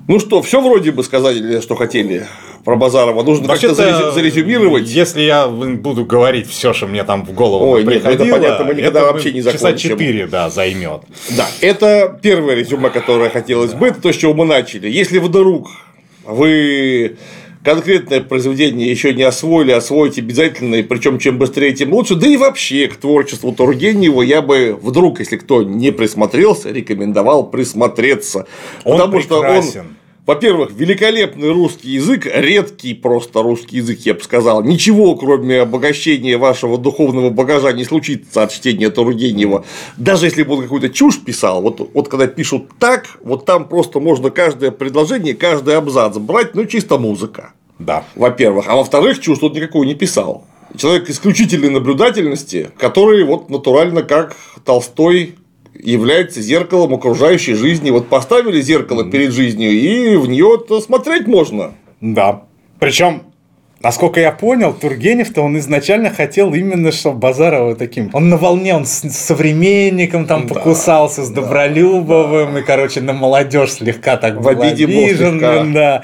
Ну что, все вроде бы сказали, что хотели про Базарова. Нужно как-то зарезюмировать. Если я буду говорить все, что мне там в голову Ой, приходило, нет, это понятно, мы никогда вообще не закончим. Часа 4, да, займет. Да, это первое резюме, которое хотелось бы, это то, с чего мы начали. Если вдруг вы конкретное произведение еще не освоили, освоить обязательно, и причем чем быстрее, тем лучше. Да и вообще к творчеству Тургенева я бы вдруг, если кто не присмотрелся, рекомендовал присмотреться. Он потому прекрасен. что он во-первых, великолепный русский язык, редкий просто русский язык, я бы сказал. Ничего, кроме обогащения вашего духовного багажа, не случится от чтения Тургенева. Даже если бы он какую-то чушь писал, вот, вот когда пишут так, вот там просто можно каждое предложение, каждый абзац брать, ну, чисто музыка. Да. Во-первых. А во-вторых, чушь он никакую не писал. Человек исключительной наблюдательности, который вот натурально как Толстой является зеркалом окружающей жизни. Вот поставили зеркало перед жизнью, и в нее смотреть можно. Да. Причем Насколько я понял, Тургенев-то он изначально хотел именно, чтобы Базарова таким. Он на волне, он с современником там да, покусался, с Добролюбовым, да. и, короче, на молодежь слегка так в обиде обижен, был да.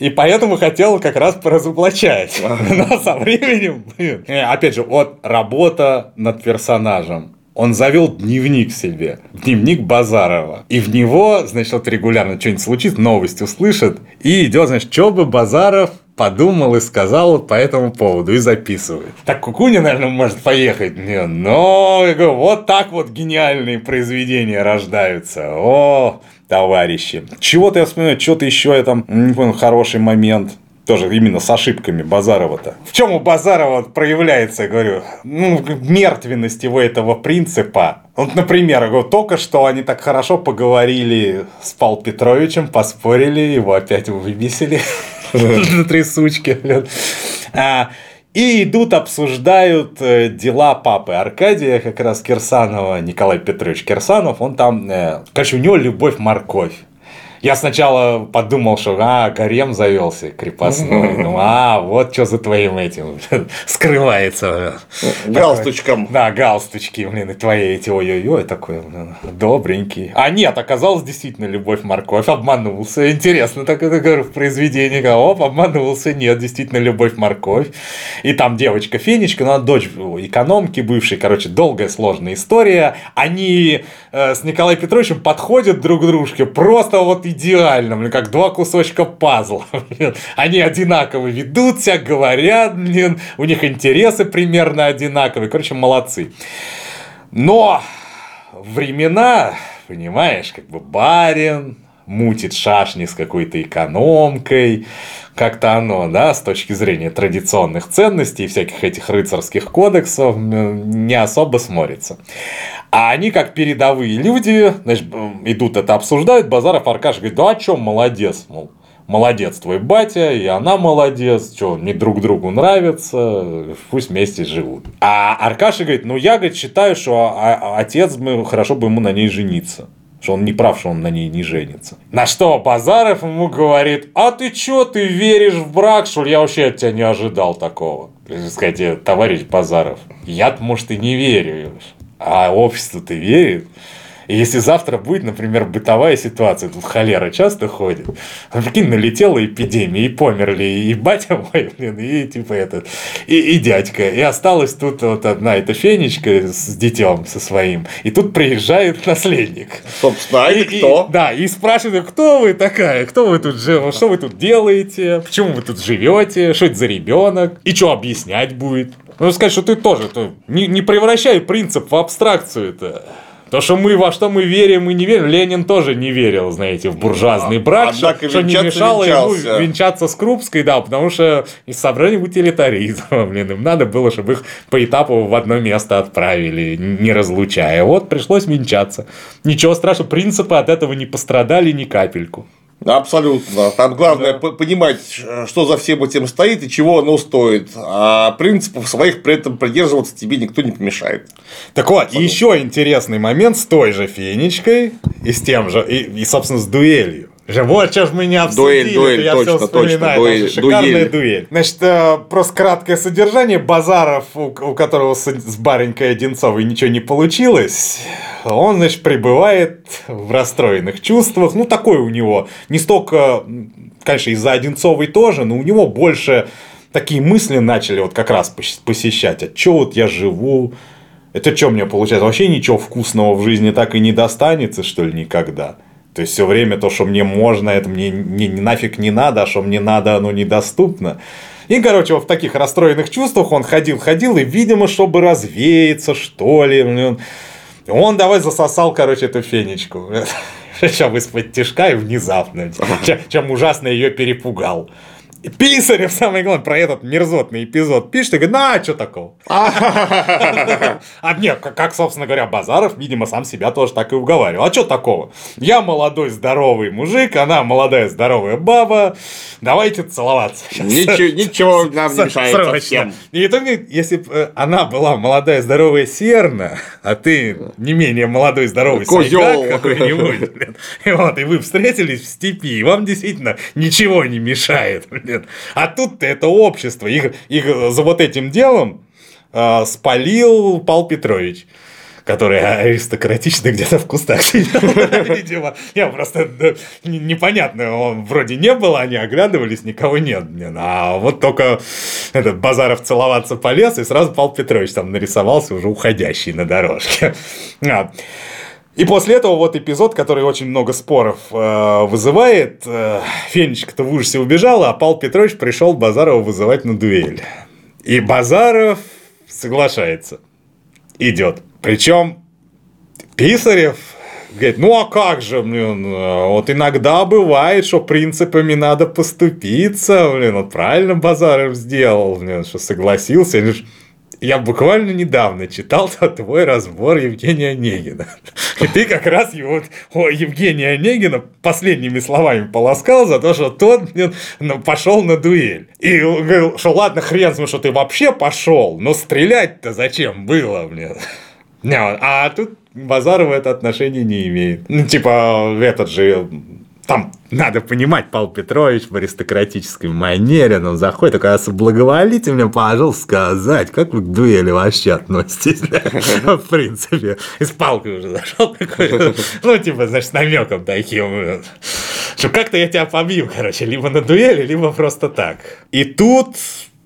И поэтому хотел как раз поразоблачать. Но со временем, блин. Э, опять же, вот работа над персонажем он завел дневник себе, дневник Базарова. И в него, значит, вот регулярно что-нибудь случится, новость услышит, и идет, значит, что бы Базаров подумал и сказал по этому поводу и записывает. Так Кукуни, наверное, может поехать. Не, но вот так вот гениальные произведения рождаются. О, товарищи. Чего-то я вспоминаю, что-то еще я там, не понял, хороший момент тоже именно с ошибками Базарова-то. В чем у Базарова проявляется, я говорю, ну, мертвенность его этого принципа. Вот, например, говорю, только что они так хорошо поговорили с Пал Петровичем, поспорили, его опять вывесили на трясучке. А, и идут, обсуждают э, дела папы Аркадия, как раз Кирсанова, Николай Петрович Кирсанов, он там, э, короче, у него любовь-морковь. Я сначала подумал, что а, гарем завелся крепостной. Ну, а, вот что за твоим этим скрывается. Галстучком. Да, галстучки, блин, и твои эти ой-ой-ой, такой, блин, добренький. А нет, оказалось действительно любовь морковь, обманулся. Интересно, так это говорю в произведении. Оп, обманулся, нет, действительно любовь морковь. И там девочка Фенечка, ну, дочь экономки бывшей, короче, долгая сложная история. Они э, с Николаем Петровичем подходят друг к дружке, просто вот идеально, блин, как два кусочка пазла. Блин. Они одинаково ведут себя, говорят, блин, у них интересы примерно одинаковые. Короче, молодцы. Но времена, понимаешь, как бы барин, мутит шашни с какой-то экономкой, как-то оно, да, с точки зрения традиционных ценностей и всяких этих рыцарских кодексов не особо смотрится. А они, как передовые люди, значит, идут это обсуждают, Базаров Аркаш говорит, да о чем молодец, мол, молодец твой батя, и она молодец, что, не друг другу нравятся, пусть вместе живут. А Аркаша говорит, ну я, говорит, считаю, что отец, хорошо бы ему на ней жениться что он не прав, что он на ней не женится. На что Базаров ему говорит, а ты чё, ты веришь в брак, что ли? Я вообще от тебя не ожидал такого. Сказать, товарищ Базаров, я может, и не верю, а общество-то верит. И если завтра будет, например, бытовая ситуация, тут холера часто ходит, ну, прикинь, налетела эпидемия, и померли и батя мой, блин, и типа этот, и, и дядька. И осталась тут вот одна эта фенечка с детем со своим. И тут приезжает наследник. Собственно, а это кто? И, да, и спрашивают, кто вы такая, кто вы тут что вы тут делаете, почему вы тут живете, что это за ребенок, и что объяснять будет. Ну, сказать, что ты тоже то, не, не превращай принцип в абстракцию-то. То, что мы во что мы верим и не верим, Ленин тоже не верил, знаете, в буржуазный брак, Однако что, что не мешало венчался. ему венчаться с Крупской, да, потому что из соображений утилитаризма, блин, им надо было, чтобы их по этапу в одно место отправили, не разлучая. Вот пришлось венчаться. Ничего страшного, принципы от этого не пострадали ни капельку. Абсолютно. Там главное да. понимать, что за всем этим стоит и чего оно стоит. А принципов своих при этом придерживаться тебе никто не помешает. Так вот, Абсолютно. еще интересный момент с той же Фенечкой и с тем же, и, и собственно, с дуэлью. Вот что ж мы не обсудили, дуэль, дуэль, я точно, все вспоминаю, точно, дуэль, шикарная дуэль. дуэль. Значит, э, просто краткое содержание. Базаров, у, у которого с, с баренькой Одинцовой ничего не получилось, он, значит, пребывает в расстроенных чувствах. Ну, такой у него, не столько, конечно, из-за Одинцовой тоже, но у него больше такие мысли начали вот как раз посещать. А чё вот я живу? Это что мне получается? Вообще ничего вкусного в жизни так и не достанется, что ли, никогда? То есть все время то, что мне можно, это мне не, не нафиг не надо, а что мне надо, оно недоступно. И, короче, вот в таких расстроенных чувствах он ходил, ходил, и, видимо, чтобы развеяться, что ли, он, он давай засосал, короче, эту фенечку. Чем из-под тяжка и внезапно. Чем ужасно ее перепугал. Писарев, самое главное, про этот мерзотный эпизод пишет и говорит, ну, а что такого? А нет, как, собственно говоря, Базаров, видимо, сам себя тоже так и уговаривал. А что такого? Я молодой, здоровый мужик, она молодая, здоровая баба, давайте целоваться. Ничего, ничего нам не мешает совсем. И итоге, если бы э, она была молодая, здоровая серна, а ты не менее молодой, здоровый Козел какой-нибудь, и вот, и вы встретились в степи, и вам действительно ничего не мешает, блин, нет. А тут это общество. Их, их за вот этим делом э, спалил Пал Петрович который аристократично где-то в кустах видимо. Я просто непонятно, он вроде не было, они оглядывались, никого нет. А вот только этот Базаров целоваться полез, и сразу Пал Петрович там нарисовался уже уходящий на дорожке. И после этого вот эпизод, который очень много споров э, вызывает. Э, Фенечка-то в ужасе убежала, а Павел Петрович пришел Базарова вызывать на дуэль. И Базаров соглашается. Идет. Причем Писарев говорит, ну а как же, блин, э, вот иногда бывает, что принципами надо поступиться, блин, вот правильно Базаров сделал, блин, что согласился. Я буквально недавно читал твой разбор Евгения Онегина. И ты как раз его о, Евгения Онегина последними словами полоскал за то, что тот пошел на дуэль. И говорил, что ладно, хрен что ты вообще пошел, но стрелять-то зачем было, блин? А тут Базаров это отношение не имеет. Ну, типа, этот же там надо понимать, Павел Петрович в аристократической манере, он заходит, такой, благоволите мне, пожалуйста, сказать, как вы к дуэли вообще относитесь, в принципе. И с палкой уже зашел такой, ну, типа, значит, с намеком таким, что как-то я тебя побью, короче, либо на дуэли, либо просто так. И тут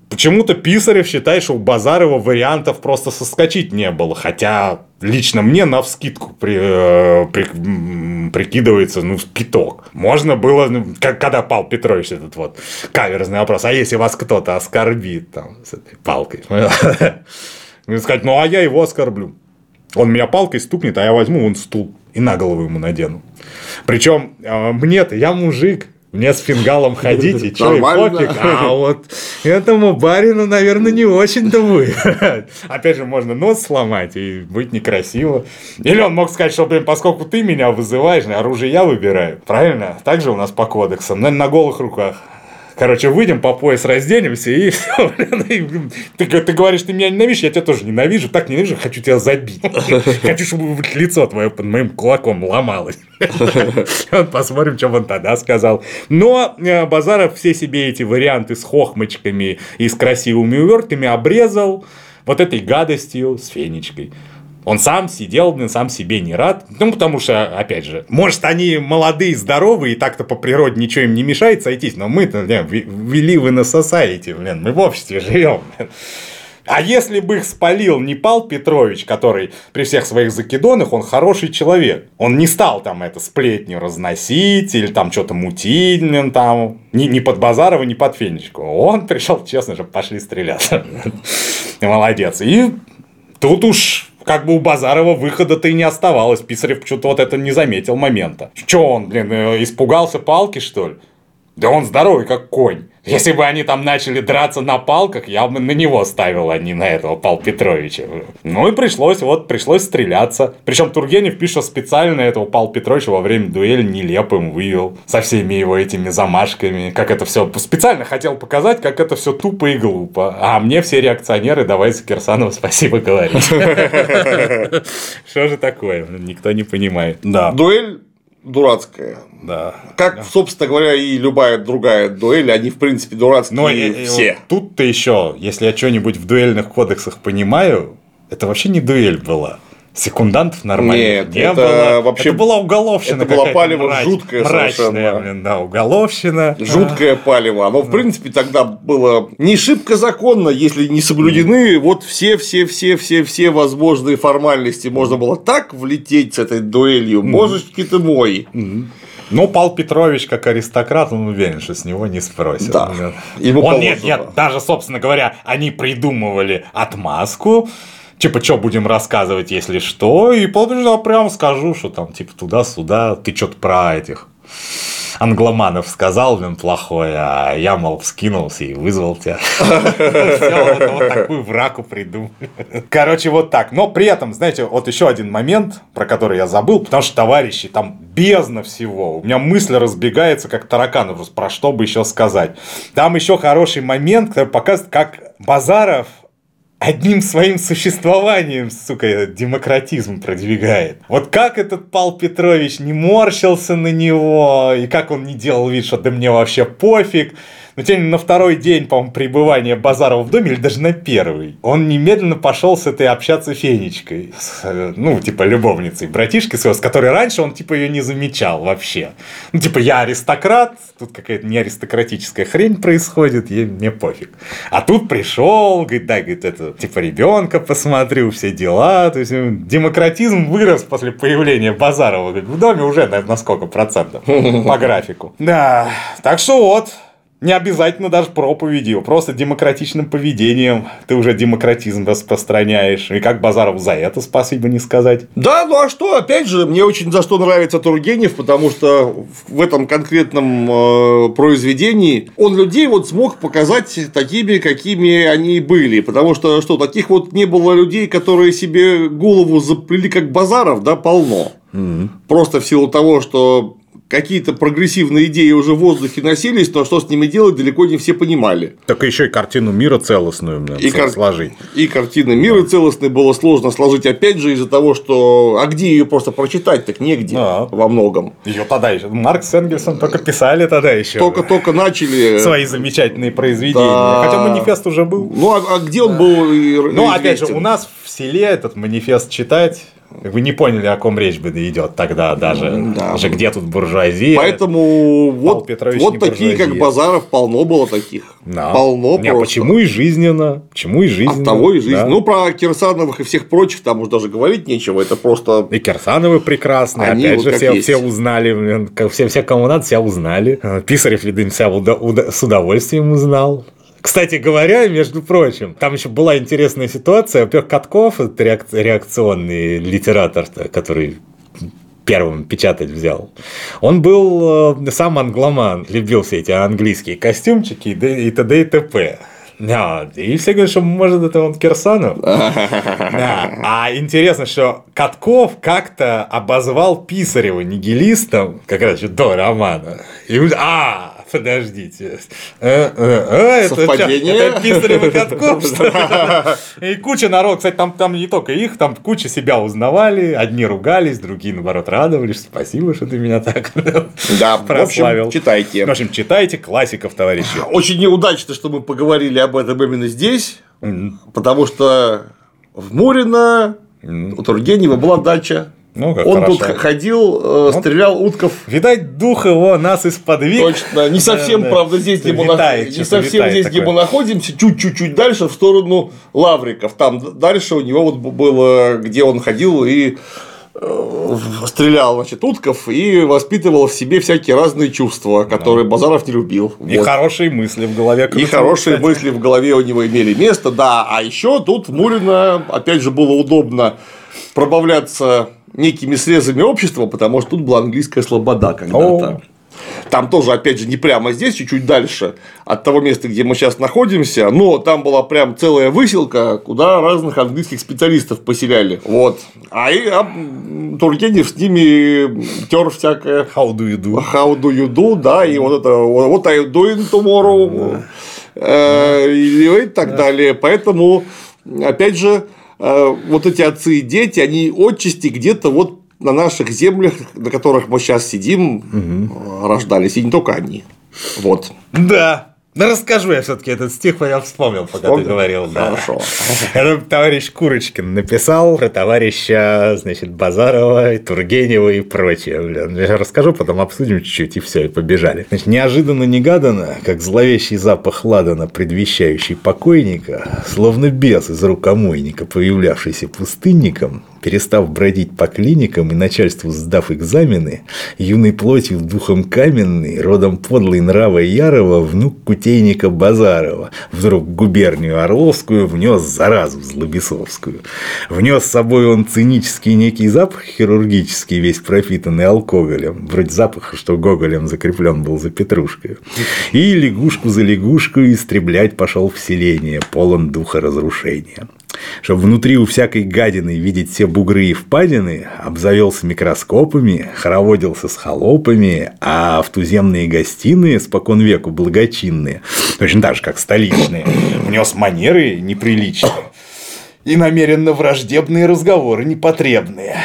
Почему-то Писарев считает, что у Базарова вариантов просто соскочить не было. Хотя лично мне на вскидку при, э, при, прикидывается, ну, пяток. Можно было, ну, как, когда Пал Петрович этот вот каверзный вопрос, а если вас кто-то оскорбит там с этой палкой? Сказать, ну, а я его оскорблю. Он меня палкой стукнет, а я возьму вон стул и на голову ему надену. Причем э, мне-то, я мужик, мне с фингалом ходить, и что, и пофиг. А вот этому барину, наверное, не очень-то будет. Опять же, можно нос сломать и быть некрасиво. Или он мог сказать, что, блин, поскольку ты меня вызываешь, оружие я выбираю. Правильно? Так же у нас по кодексам. На голых руках. Короче, выйдем по пояс, разденемся, и все, блин, и ты, ты говоришь, ты меня ненавидишь, я тебя тоже ненавижу, так ненавижу, хочу тебя забить. Хочу, чтобы лицо твое под моим кулаком ломалось. Посмотрим, что он тогда сказал. Но э, Базаров все себе эти варианты с хохмочками и с красивыми увертками обрезал вот этой гадостью с фенечкой. Он сам сидел, блин, сам себе не рад. Ну, потому что, опять же, может, они молодые, здоровые, и так-то по природе ничего им не мешает сойтись, но мы-то, блин, вели вы на society, блин, мы в обществе живем. А если бы их спалил не Пал Петрович, который при всех своих закидонах, он хороший человек. Он не стал там это сплетню разносить или там что-то мутить, там, ни, ни под Базарова, ни под Фенечку. Он пришел, честно же, пошли стреляться. Молодец. И тут уж как бы у Базарова выхода-то и не оставалось. Писарев что-то вот это не заметил момента. Че он, блин, э, испугался палки, что ли? Да он здоровый, как конь. Если бы они там начали драться на палках, я бы на него ставил, а не на этого Пал Петровича. Ну и пришлось, вот, пришлось стреляться. Причем Тургенев пишет специально этого Пал Петровича во время дуэли нелепым вывел. Со всеми его этими замашками. Как это все специально хотел показать, как это все тупо и глупо. А мне все реакционеры давай за Кирсанова спасибо говорить. Что же такое? Никто не понимает. Да. Дуэль дурацкая. Да. Как, собственно говоря, и любая другая дуэль, они, в принципе, дурацкие Но и, все. Вот тут-то еще, если я что-нибудь в дуэльных кодексах понимаю, это вообще не дуэль была. Секундантов нормально Нет, не это было. Вообще, это была уголовщина. Это была палево мрач, жуткое мрачная, совершенно. Блин, да, уголовщина. Жуткое а. палево. Оно, в принципе, тогда было не шибко законно, если не соблюдены вот все-все-все-все-все возможные формальности. Можно было так влететь с этой дуэлью, божечки ты мой. Ну, Пал Петрович, как аристократ, он уверен, что с него не спросят. Да. Ему он, нет, нет, даже, собственно говоря, они придумывали отмазку, типа, что будем рассказывать, если что, и потом я прям скажу, что там, типа, туда-сюда, ты что-то про этих англоманов сказал, блин, плохое, а я, мол, вскинулся и вызвал тебя. Вот такую враку придумали. Короче, вот так. Но при этом, знаете, вот еще один момент, про который я забыл, потому что, товарищи, там бездна всего. У меня мысль разбегается, как тараканы, просто про что бы еще сказать. Там еще хороший момент, который показывает, как Базаров одним своим существованием, сука, демократизм продвигает. Вот как этот Пал Петрович не морщился на него, и как он не делал вид, что да мне вообще пофиг, но тем на второй день, по-моему, пребывания Базарова в доме, или даже на первый, он немедленно пошел с этой общаться Фенечкой. С, ну, типа, любовницей братишки своего, с которой раньше он, типа, ее не замечал вообще. Ну, типа, я аристократ, тут какая-то не аристократическая хрень происходит, и мне пофиг. А тут пришел, говорит, да, говорит, это, типа, ребенка посмотрю, все дела. То есть, демократизм вырос после появления Базарова. Говорит, в доме уже, наверное, на сколько процентов по графику. Да, так что вот, не обязательно даже проповедью, просто демократичным поведением ты уже демократизм распространяешь. И как Базаров за это спасибо не сказать. Да, ну а что, опять же, мне очень за что нравится Тургенев, потому что в этом конкретном э, произведении он людей вот смог показать такими, какими они были. Потому что, что, таких вот не было людей, которые себе голову заплели, как Базаров, да, полно. Mm-hmm. Просто в силу того, что какие-то прогрессивные идеи уже в воздухе носились, но что с ними делать, далеко не все понимали. Так еще и картину мира целостную и кар... сложить. И картину мира да. целостной было сложно сложить, опять же, из-за того, что а где ее просто прочитать, так негде да. во многом. Ее тогда еще Маркс с Энгельсом только писали тогда еще. Только-только начали. Свои замечательные произведения. Да. Хотя манифест уже был. Ну, а, а где он был? Ну, опять же, у нас в селе этот манифест читать вы не поняли, о ком речь бы идет тогда даже. Да. Уже где тут буржуазия? Поэтому вот, вот такие, как Базаров, полно было таких. Да. Полно не, а просто. почему и жизненно? Почему и жизненно? От того и жизненно. Да. Ну, про Кирсановых и всех прочих там уже даже говорить нечего. Это просто... И Кирсановы прекрасные. Они Опять вот же, все, все узнали. Все, все, кому надо, все узнали. Писарев, видимо, себя с удовольствием узнал. Кстати говоря, между прочим, там еще была интересная ситуация. Во-первых, Катков, это реакционный литератор, который первым печатать взял. Он был э, сам англоман, любил все эти английские костюмчики и т.д. и т.п. Да, и все говорят, что может это он Кирсанов. да. А интересно, что Катков как-то обозвал Писарева нигилистом, как раз еще до романа. И, а, подождите. Э, э, э, Совпадение? Это Писарев и Катков, И куча народ, кстати, там, там не только их, там куча себя узнавали, одни ругались, другие, наоборот, радовались. Спасибо, что ты меня так да, прославил. В общем, читайте. В общем, читайте классиков, товарищи. Очень неудачно, что мы поговорили об этом именно здесь, потому что в Мурино У Тургенева была дача. Ну, как Он хорошо. тут ходил, э, стрелял утков. Видать, дух его нас исподвиг. Точно. Не совсем, Да, да. правда, здесь, где мы, Витает, не совсем здесь, где такое. мы находимся, чуть-чуть дальше в сторону Лавриков. Там дальше у него вот было, где он ходил и э, стрелял, значит, утков и воспитывал в себе всякие разные чувства, которые Базаров не любил. И Вот. хорошие мысли в голове. И хорошие кстати. мысли в голове у него имели место, да. А еще тут в Мурино, опять же, было удобно пробавляться некими срезами общества, потому что тут была английская слобода когда-то. Там тоже, опять же, не прямо здесь, чуть-чуть дальше от того места, где мы сейчас находимся, но там была прям целая выселка, куда разных английских специалистов поселяли. Вот. А, и, а Тургенев с ними тер всякое How do you do? How do you do, да, и вот это вот I doing tomorrow, э, и так далее. Поэтому, опять же, вот эти отцы и дети, они отчасти где-то вот на наших землях, на которых мы сейчас сидим, э, рождались, и не только они. Вот. Да. Ну, расскажу я все-таки этот стих, я вспомнил, пока Вспомнил? ты говорил. Да. Хорошо. Это товарищ Курочкин написал про товарища, значит, Базарова, и Тургенева и прочее. Блин. Я расскажу, потом обсудим чуть-чуть, и все, и побежали. Значит, неожиданно-негаданно, как зловещий запах ладана, предвещающий покойника, словно бес из рукомойника, появлявшийся пустынником, перестав бродить по клиникам и начальству сдав экзамены, юной плотью духом каменный, родом подлый нрава Ярова, внук кутейника Базарова, вдруг губернию Орловскую внес заразу злобесовскую. Внес с собой он цинический некий запах хирургический, весь пропитанный алкоголем, вроде запаха, что Гоголем закреплен был за петрушкой. И лягушку за лягушку истреблять пошел в селение, полон духа разрушения чтобы внутри у всякой гадины видеть все бугры и впадины, обзавелся микроскопами, хороводился с холопами, а в туземные гостиные, спокон веку благочинные, точно так же, как столичные, внес манеры неприличные и намеренно враждебные разговоры непотребные.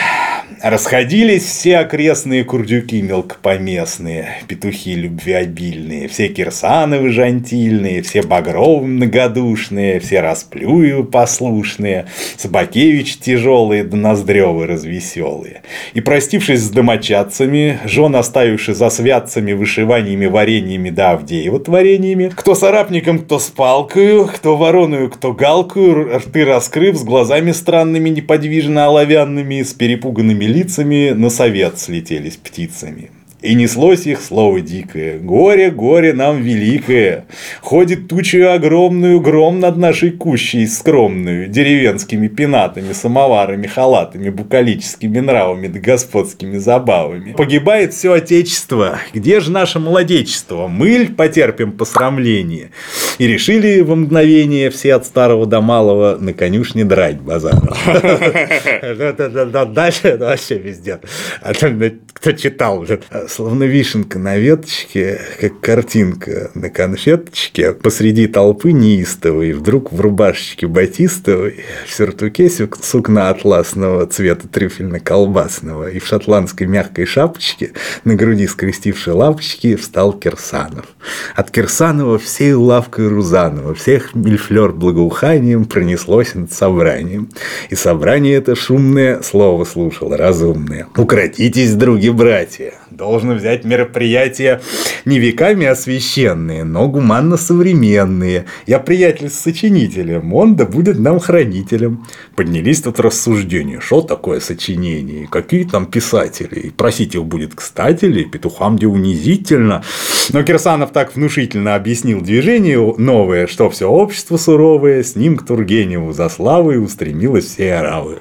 Расходились все окрестные курдюки мелкопоместные, петухи любвеобильные, все кирсановы жантильные, все багровы многодушные, все расплюю послушные, Собакевич тяжелые да ноздревы развеселые. И простившись с домочадцами, жен оставивши за святцами, вышиваниями, вареньями да Авдеева творениями, кто с арапником, кто с палкою, кто вороную, кто галкою, рты раскрыв, с глазами странными, неподвижно оловянными, с перепуганными лицами, на совет слетелись птицами. И неслось их слово дикое. Горе, горе нам великое. Ходит тучью огромную гром над нашей кущей скромную, деревенскими пенатами, самоварами, халатами, букалическими нравами да господскими забавами. Погибает все отечество. Где же наше молодечество? Мыль потерпим посрамление. И решили во мгновение все от старого до малого на конюшне драть базаров. Дальше вообще везде. А Кто читал, словно вишенка на веточке, как картинка на конфеточке, посреди толпы неистовой, вдруг в рубашечке батистовой, в сюртуке сукна атласного цвета трюфельно-колбасного и в шотландской мягкой шапочке, на груди скрестившей лапочки, встал Кирсанов. От Кирсанова всей лавкой Рузанова, всех мильфлер благоуханием пронеслось над собранием. И собрание это шумное слово слушало, разумное. Укротитесь, други-братья. Должно взять мероприятия не веками освященные, но гуманно-современные. Я приятель с сочинителем, он да будет нам хранителем. Поднялись тут рассуждения, что такое сочинение, какие там писатели. И просить их будет кстати ли, петухам где унизительно. Но Кирсанов так внушительно объяснил движение новое, что все общество суровое с ним к Тургеневу за славой устремилось все оравы.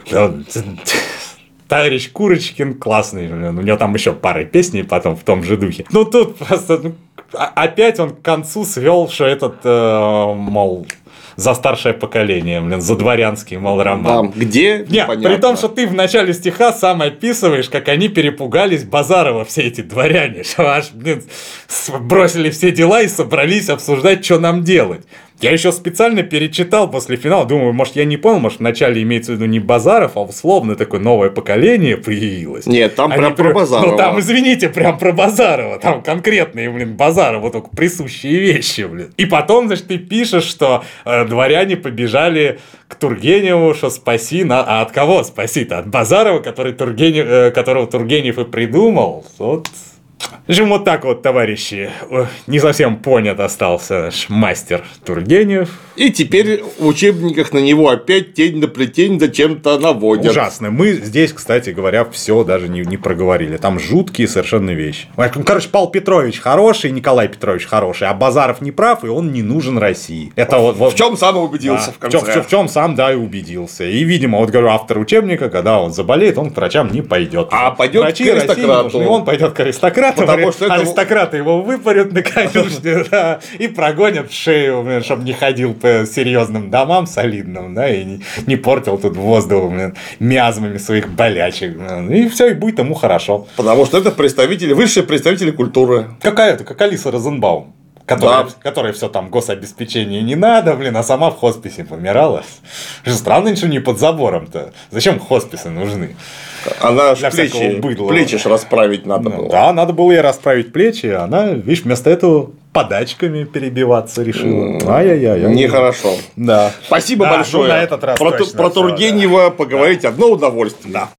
Товарищ Курочкин классный, у него там еще пара песней потом в том же духе. Ну тут просто ну, опять он к концу свел, что этот, э, мол, за старшее поколение, блин, за дворянский, мол, роман. Там, где? Нет, Непонятно. при том, что ты в начале стиха сам описываешь, как они перепугались Базарова, все эти дворяне, что аж, блин, бросили все дела и собрались обсуждать, что нам делать. Я еще специально перечитал после финала, думаю, может, я не понял, может, вначале имеется в виду не Базаров, а условно такое новое поколение появилось. Нет, там Они прям про при- Базарова. Ну, там, извините, прям про Базарова. Там конкретные, блин, Базарову только присущие вещи, блин. И потом, значит, ты пишешь, что э, дворяне побежали к Тургеневу, что спаси, на... а от кого спаси-то? От Базарова, который Тургенев, э, которого Тургенев и придумал. Вот в общем, вот так вот, товарищи, не совсем понят остался наш мастер Тургенев. И теперь в учебниках на него опять тень на плетень зачем-то наводят. Ужасно. Мы здесь, кстати говоря, все даже не, не проговорили. Там жуткие совершенно вещи. Короче, Павел Петрович хороший, Николай Петрович хороший, а Базаров не прав, и он не нужен России. Это вот, вот В чем сам убедился да, в конце. чём- в чем сам, да, и убедился. И, видимо, вот говорю, автор учебника, когда он заболеет, он к врачам не пойдет. А пойдет Врачи к аристократу. нужны, он пойдет к аристократу. Потому что это- Аристократы его выпарят на конюшне, да, и прогонят в шею, чтобы не ходил по серьезным домам солидным, да, и не, не портил тут воздух блин, миазмами своих болячек. блин. И все, и будет ему хорошо. Потому что это представители, высшие представители культуры. Какая-то, как Алиса Розенбаум. Которая, Да. все там гособеспечение не надо, блин, а сама в хосписе помирала. Что странно, ничего не под забором-то. Зачем хосписы нужны? Она ж Для всякого плечи, быдла. плечи ж расправить надо Ну, было. Да, надо было ей расправить плечи, а она, видишь, вместо этого подачками перебиваться решила. Ай-яй-яй. Нехорошо. Да. Спасибо А, ну, большое. на этот раз про, про Тургенева поговорить одно удовольствие. Да.